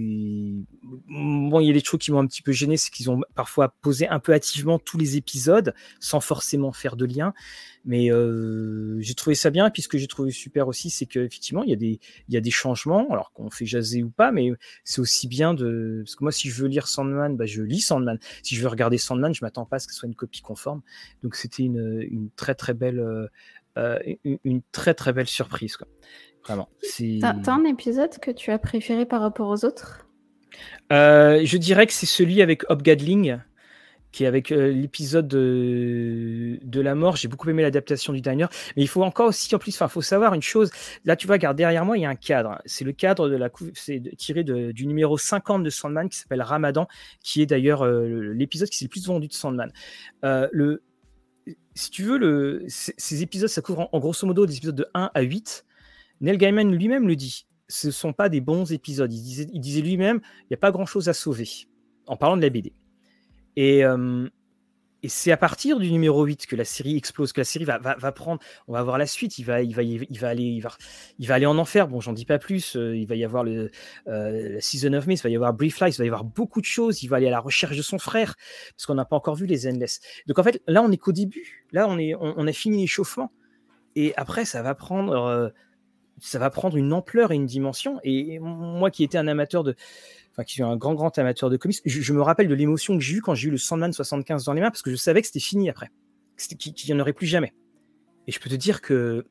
Speaker 1: bon, il y a des choses qui m'ont un petit peu gêné, c'est qu'ils ont parfois posé un peu hâtivement tous les épisodes sans forcément faire de lien. Mais euh, j'ai trouvé ça bien. Et puis ce que j'ai trouvé super aussi, c'est qu'effectivement, il y a des il y a des changements, alors qu'on fait jaser ou pas, mais c'est aussi bien de parce que moi, si je veux lire Sandman, bah, je lis Sandman. Si je veux regarder Sandman, je m'attends pas à ce que ce soit une copie conforme. Donc c'était une, une très très belle euh, une, une, très très belle surprise. Quoi. Vraiment.
Speaker 2: T'as un épisode que tu as préféré par rapport aux autres?
Speaker 1: Euh, Je dirais que c'est celui avec Hobgadling, qui est avec euh, l'épisode de, de, la mort. J'ai beaucoup aimé l'adaptation du diner. Mais il faut encore aussi, en plus, il faut savoir une chose. Là, tu vois, regarde, derrière moi, il y a un cadre. C'est le cadre de la c'est tiré du numéro 50 de Sandman qui s'appelle Ramadan, qui est d'ailleurs euh, l'épisode qui s'est le plus vendu de Sandman. le, si tu veux, ces épisodes, ça couvre en, grosso modo des épisodes de 1 à 8. Neil Gaiman lui-même le dit. Ce ne sont pas des bons épisodes. Il disait, il disait lui-même, il n'y a pas grand-chose à sauver, en parlant de la BD. Et, euh, et c'est à partir du numéro 8 que la série explose, que la série va, prendre. On va voir la suite. Il va, il va, il va aller, il va, il va aller en enfer. Bon, j'en dis pas plus. Euh, il va y avoir le euh, la season of Mist, il va y avoir Brief Life, il va y avoir beaucoup de choses. Il va aller à la recherche de son frère parce qu'on n'a pas encore vu les Endless. Donc en fait, là, on est qu'au début. Là, on est, on, a fini l'échauffement. Et après, ça va prendre ça va prendre une ampleur et une dimension. Et moi qui étais un amateur de, enfin qui suis un grand grand amateur de comics, je, me rappelle de l'émotion que j'ai eue quand j'ai eu le Sandman 75 dans les mains parce que je savais que c'était fini après, qu'il n'y en aurait plus jamais. Et je peux te dire que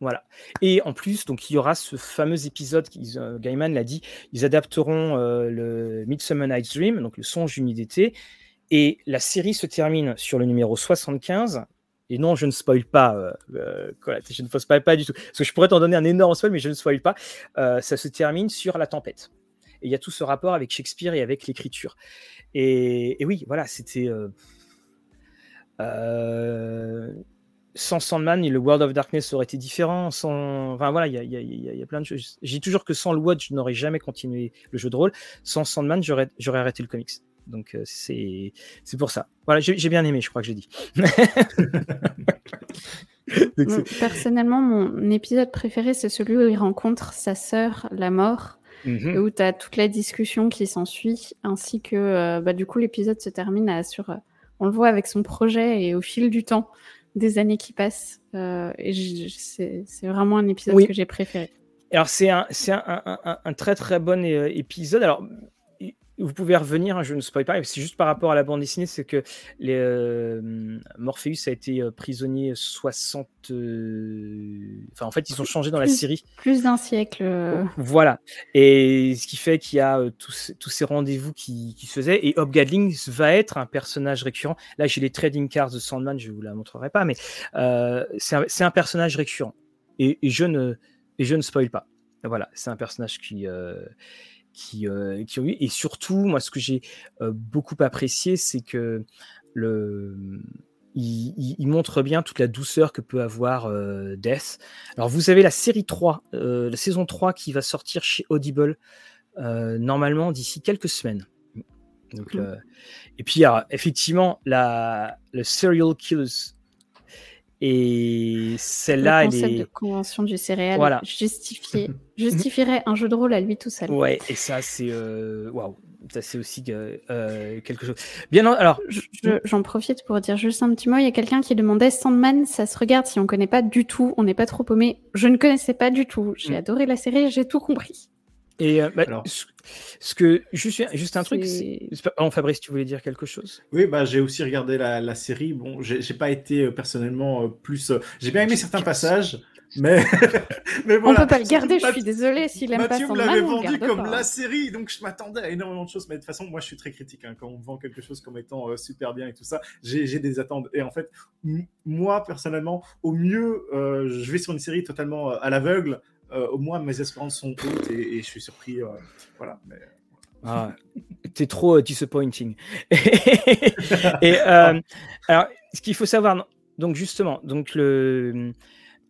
Speaker 1: voilà. Et en plus, donc il y aura ce fameux épisode, euh, Gaiman l'a dit, ils adapteront euh, le Midsummer Night's Dream, donc le songe d'été, et la série se termine sur le numéro 75 et non, je ne spoil pas, euh, euh je ne spoil pas du tout. Parce que je pourrais t'en donner un énorme spoil, mais je ne spoil pas. Euh, ça se termine sur la tempête. Et il y a tout ce rapport avec Shakespeare et avec l'écriture. Et, oui, voilà, c'était. Sans Sandman, le World of Darkness aurait été différent. Enfin voilà, il y a, plein de choses. J'ai toujours que sans le Watch, je n'aurais jamais continué le jeu de rôle. Sans Sandman, j'aurais arrêté le comics. Donc euh, c'est pour ça. Voilà, j'ai bien aimé, je crois que j'ai dit.
Speaker 2: personnellement, mon épisode préféré, c'est celui où il rencontre sa sœur, la mort, mhm. où tu as toute la discussion qui s'ensuit, ainsi que euh, bah, du coup l'épisode se termine sur... Euh, on le voit avec son projet et au fil du temps, des années qui passent. et c'est vraiment un épisode que j'ai préféré.
Speaker 1: Alors c'est un, un, un, un, très très bon épisode. Alors vous pouvez revenir, hein, je ne spoil pas, c'est juste par rapport à la bande dessinée, c'est que les, euh, Morpheus a été euh, prisonnier 60. Euh, enfin, en fait, ils ont changé dans la série.
Speaker 2: Plus d'un siècle.
Speaker 1: Voilà. Et ce qui fait qu'il y a tous, tous, ces rendez-vous qui, qui, se faisaient. Et Hop Gadling va être un personnage récurrent. Là, j'ai les trading cards de Sandman, je ne vous la montrerai pas, mais c'est un, un, personnage récurrent. Et, et, je ne, et je ne spoil pas. Voilà, c'est un personnage qui qui, euh, qui, ont eu. Et surtout, moi, ce que j'ai euh, beaucoup apprécié, c'est que le, il, montre bien toute la douceur que peut avoir euh, Death. Alors, vous avez la série 3, la saison 3 qui va sortir chez Audible normalement d'ici quelques semaines. Donc, mmh. et puis, effectivement, la, le Serial Killers Et celle-là,
Speaker 2: Le
Speaker 1: elle
Speaker 2: concept de
Speaker 1: est.
Speaker 2: convention du céréal
Speaker 1: Voilà.
Speaker 2: justifié, justifierait un jeu de rôle à lui tout seul.
Speaker 1: Ouais, et ça, c'est. euh, Waouh! Ça, c'est aussi euh, euh, quelque chose. Bien, en- alors,
Speaker 2: Je- je- J'en profite pour dire juste un petit mot. Il y a quelqu'un qui demandait Sandman, ça se regarde si on connaît pas du tout, on n'est pas trop paumé. Je ne connaissais pas du tout. J'ai
Speaker 1: Mm.
Speaker 2: adoré la série, j'ai tout compris.
Speaker 1: Et euh, bah,
Speaker 3: Alors.
Speaker 1: ce, ce que. Juste, juste un truc.
Speaker 2: C'est-
Speaker 1: Oh, Fabrice, tu voulais dire quelque chose?
Speaker 3: Oui, bah, j'ai aussi regardé la, la série. Bon, j'ai pas été euh, personnellement euh, plus. j'ai bien aimé certains passages, mais. mais
Speaker 2: On
Speaker 3: voilà.
Speaker 2: peut pas le garder, je suis désolée. S'il aime pas
Speaker 3: Mathieu me
Speaker 2: Sandman,
Speaker 3: l'avait
Speaker 2: on
Speaker 3: vendu comme
Speaker 2: pas.
Speaker 3: la série, donc je m'attendais à énormément de choses. Mais de toute façon, moi, je suis très critique. hein. Quand on me vend quelque chose comme étant euh, super bien et tout ça, j'ai des attentes. Et en fait, moi, personnellement, au mieux, euh, je vais sur une série totalement euh, à l'aveugle. Euh, au moins, mes espérances sont hautes et, et je suis surpris. euh, voilà. Mais...
Speaker 1: Ah, t'es trop euh, disappointing. et euh, alors, ce qu'il faut savoir, donc justement, donc le,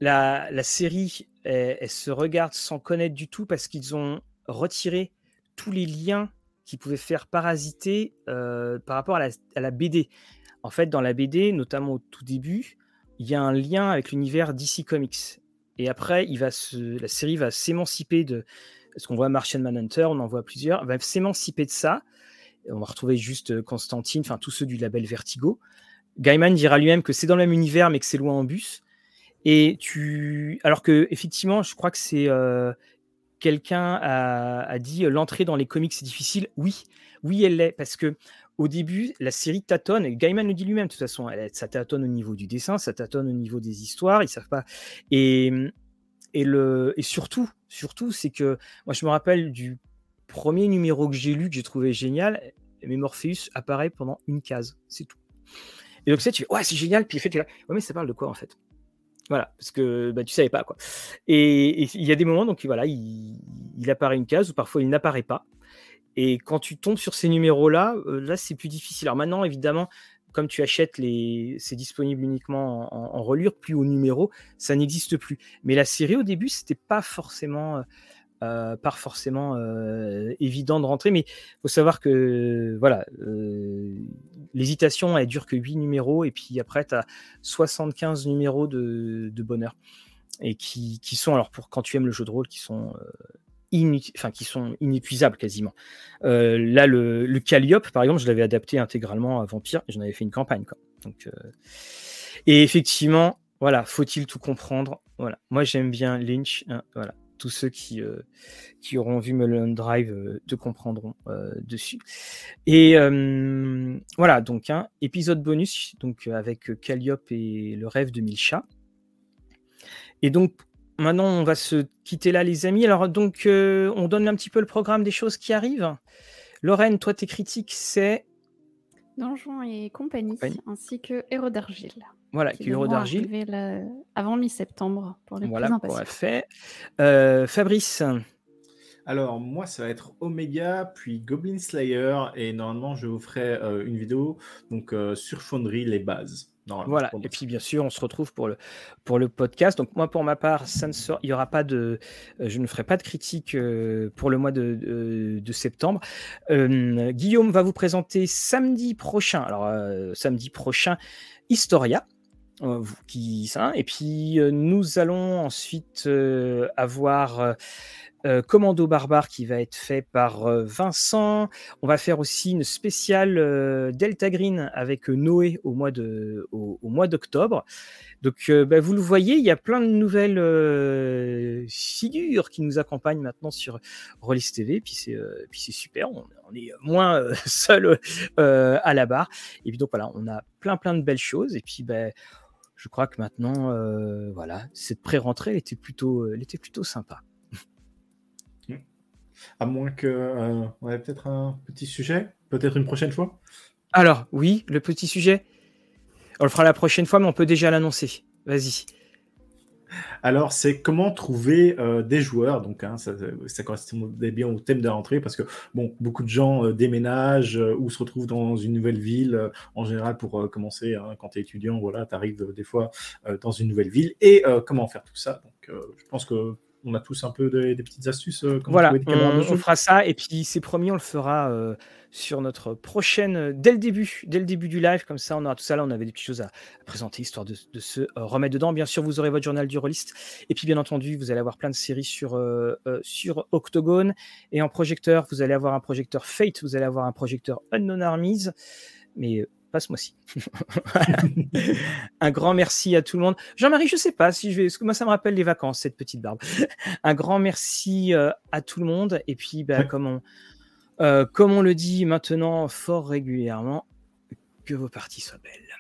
Speaker 1: la, la série, elle, elle se regarde sans connaître du tout parce qu'ils ont retiré tous les liens qui pouvaient faire parasiter euh, par rapport à la, à la BD. En fait, dans la BD, notamment au tout début, il y a un lien avec l'univers DC Comics. Et après, va la série va s'émanciper de. Parce qu'on voit Martian Manhunter, on en voit plusieurs, va s'émanciper de ça. On va retrouver juste euh, Constantine, enfin tous ceux du label Vertigo. Gaiman dira lui-même que c'est dans le même univers, mais que c'est loin en bus. Et tu. Alors que, effectivement, je crois que c'est. euh, Quelqu'un a, a dit euh, l'entrée dans les comics c'est difficile. Oui, oui, elle l'est. Parce que au début, la série tâtonne, et Gaiman le dit lui-même, de toute façon, ça tâtonne au niveau du dessin, ça tâtonne au niveau des histoires, ils savent pas. Et, et, le, et surtout, surtout, c'est que moi, je me rappelle du premier numéro que j'ai lu, que j'ai trouvé génial, mais Morpheus apparaît pendant une case, c'est tout. Et donc, ça, tu fais, ouais, c'est génial, puis en fait, tu là, ouais, mais ça parle de quoi en fait? Voilà, parce que bah, tu savais pas quoi. Et il y a des moments, donc voilà, il, il apparaît une case, ou parfois il n'apparaît pas. Et quand tu tombes sur ces numéros-là, euh, là, c'est plus difficile. Alors maintenant, évidemment, comme tu achètes les, c'est disponible uniquement en, en, reliure, plus au numéro, ça n'existe plus. Mais la série au début, c'était pas forcément, euh, pas forcément euh, évident de rentrer. Mais faut savoir que voilà, euh, l'hésitation, elle dure que 8 numéros, et puis après, tu as 75 numéros de, de bonheur. Et qui, qui, sont, alors pour quand tu aimes le jeu de rôle, qui sont euh, enfin, qui sont inépuisables quasiment. Euh, là, le, Calliope, par exemple, je l'avais adapté intégralement à Vampire et j'en avais fait une campagne. Quoi. Donc, euh... Et effectivement, voilà, faut-il tout comprendre? Voilà, moi j'aime bien Lynch. Hein, voilà, tous ceux qui, euh, qui auront vu Mulholland Drive te comprendront dessus. Et voilà, donc un hein, épisode bonus, donc avec Calliope et le rêve de Milcha. Et donc Maintenant, on va se quitter là, les amis. Alors, donc, euh, on donne un petit peu le programme des choses qui arrivent. Lorraine, toi, tes critiques, c'est
Speaker 2: Donjons et compagnie, compagnie, ainsi que Héros d'Argile.
Speaker 1: Voilà, qui Héros d'Argile.
Speaker 2: La... Avant mi-septembre, pour les
Speaker 1: voilà,
Speaker 2: plus impatients.
Speaker 1: Voilà, fait. Euh, Fabrice
Speaker 3: alors, moi, ça va être Omega, puis Goblin Slayer, et normalement, je vous ferai euh, une vidéo donc, euh, sur Foundry, les bases.
Speaker 1: Voilà, et puis bien sûr, on se retrouve pour le, pour le podcast. Donc, moi, pour ma part, ça ne sort, il y aura pas de, euh, je ne ferai pas de critique pour le mois de, de, de septembre. Euh, Guillaume va vous présenter samedi prochain, alors samedi prochain, Historia. Qui, ça, et puis nous allons ensuite avoir euh, Commando Barbare qui va être fait par euh, Vincent. On va faire aussi une spéciale euh, Delta Green avec Noé au mois de d'octobre. Donc bah, vous le voyez, il y a plein de nouvelles figures qui nous accompagnent maintenant sur Rollis TV. Puis c'est super, on, est moins seul à la barre. Et puis donc voilà, on a plein plein de belles choses. Et puis ben je crois que maintenant, voilà, cette pré-rentrée, était plutôt, elle était plutôt sympa.
Speaker 3: À moins que euh, on ait peut-être un petit sujet, peut-être une prochaine fois.
Speaker 1: Alors, oui, le petit sujet. On le fera la prochaine fois, mais on peut déjà l'annoncer. Vas-y.
Speaker 3: Alors, c'est comment trouver euh, des joueurs. Donc, hein, ça, ça, correspond bien au thème de la rentrée parce que bon, beaucoup de gens euh, déménagent euh, ou se retrouvent dans une nouvelle ville. en général, pour commencer, hein, quand tu es étudiant, voilà, tu arrives des fois dans une nouvelle ville. Et comment faire tout ça? Donc, je pense que on a tous un peu des, petites astuces.
Speaker 1: voilà, on, fera ça et puis c'est promis, on le fera sur notre prochaine, dès le début, dès le début du live, comme ça on aura tout ça là, on avait des petites choses à, présenter histoire de, se remettre dedans. Bien sûr, vous aurez votre journal du rôliste et puis bien entendu, vous allez avoir plein de séries sur sur Octogone et en projecteur, vous allez avoir un projecteur Fate, vous allez avoir un projecteur Unknown Armies, mais ce mois-ci. un grand merci à tout le monde. Jean-Marie, je sais pas si je vais. Moi, ça me rappelle les vacances, cette petite barbe. un grand merci euh, à tout le monde. Et puis, bah, comme, on, euh, comme on le dit maintenant fort régulièrement, que vos parties soient belles.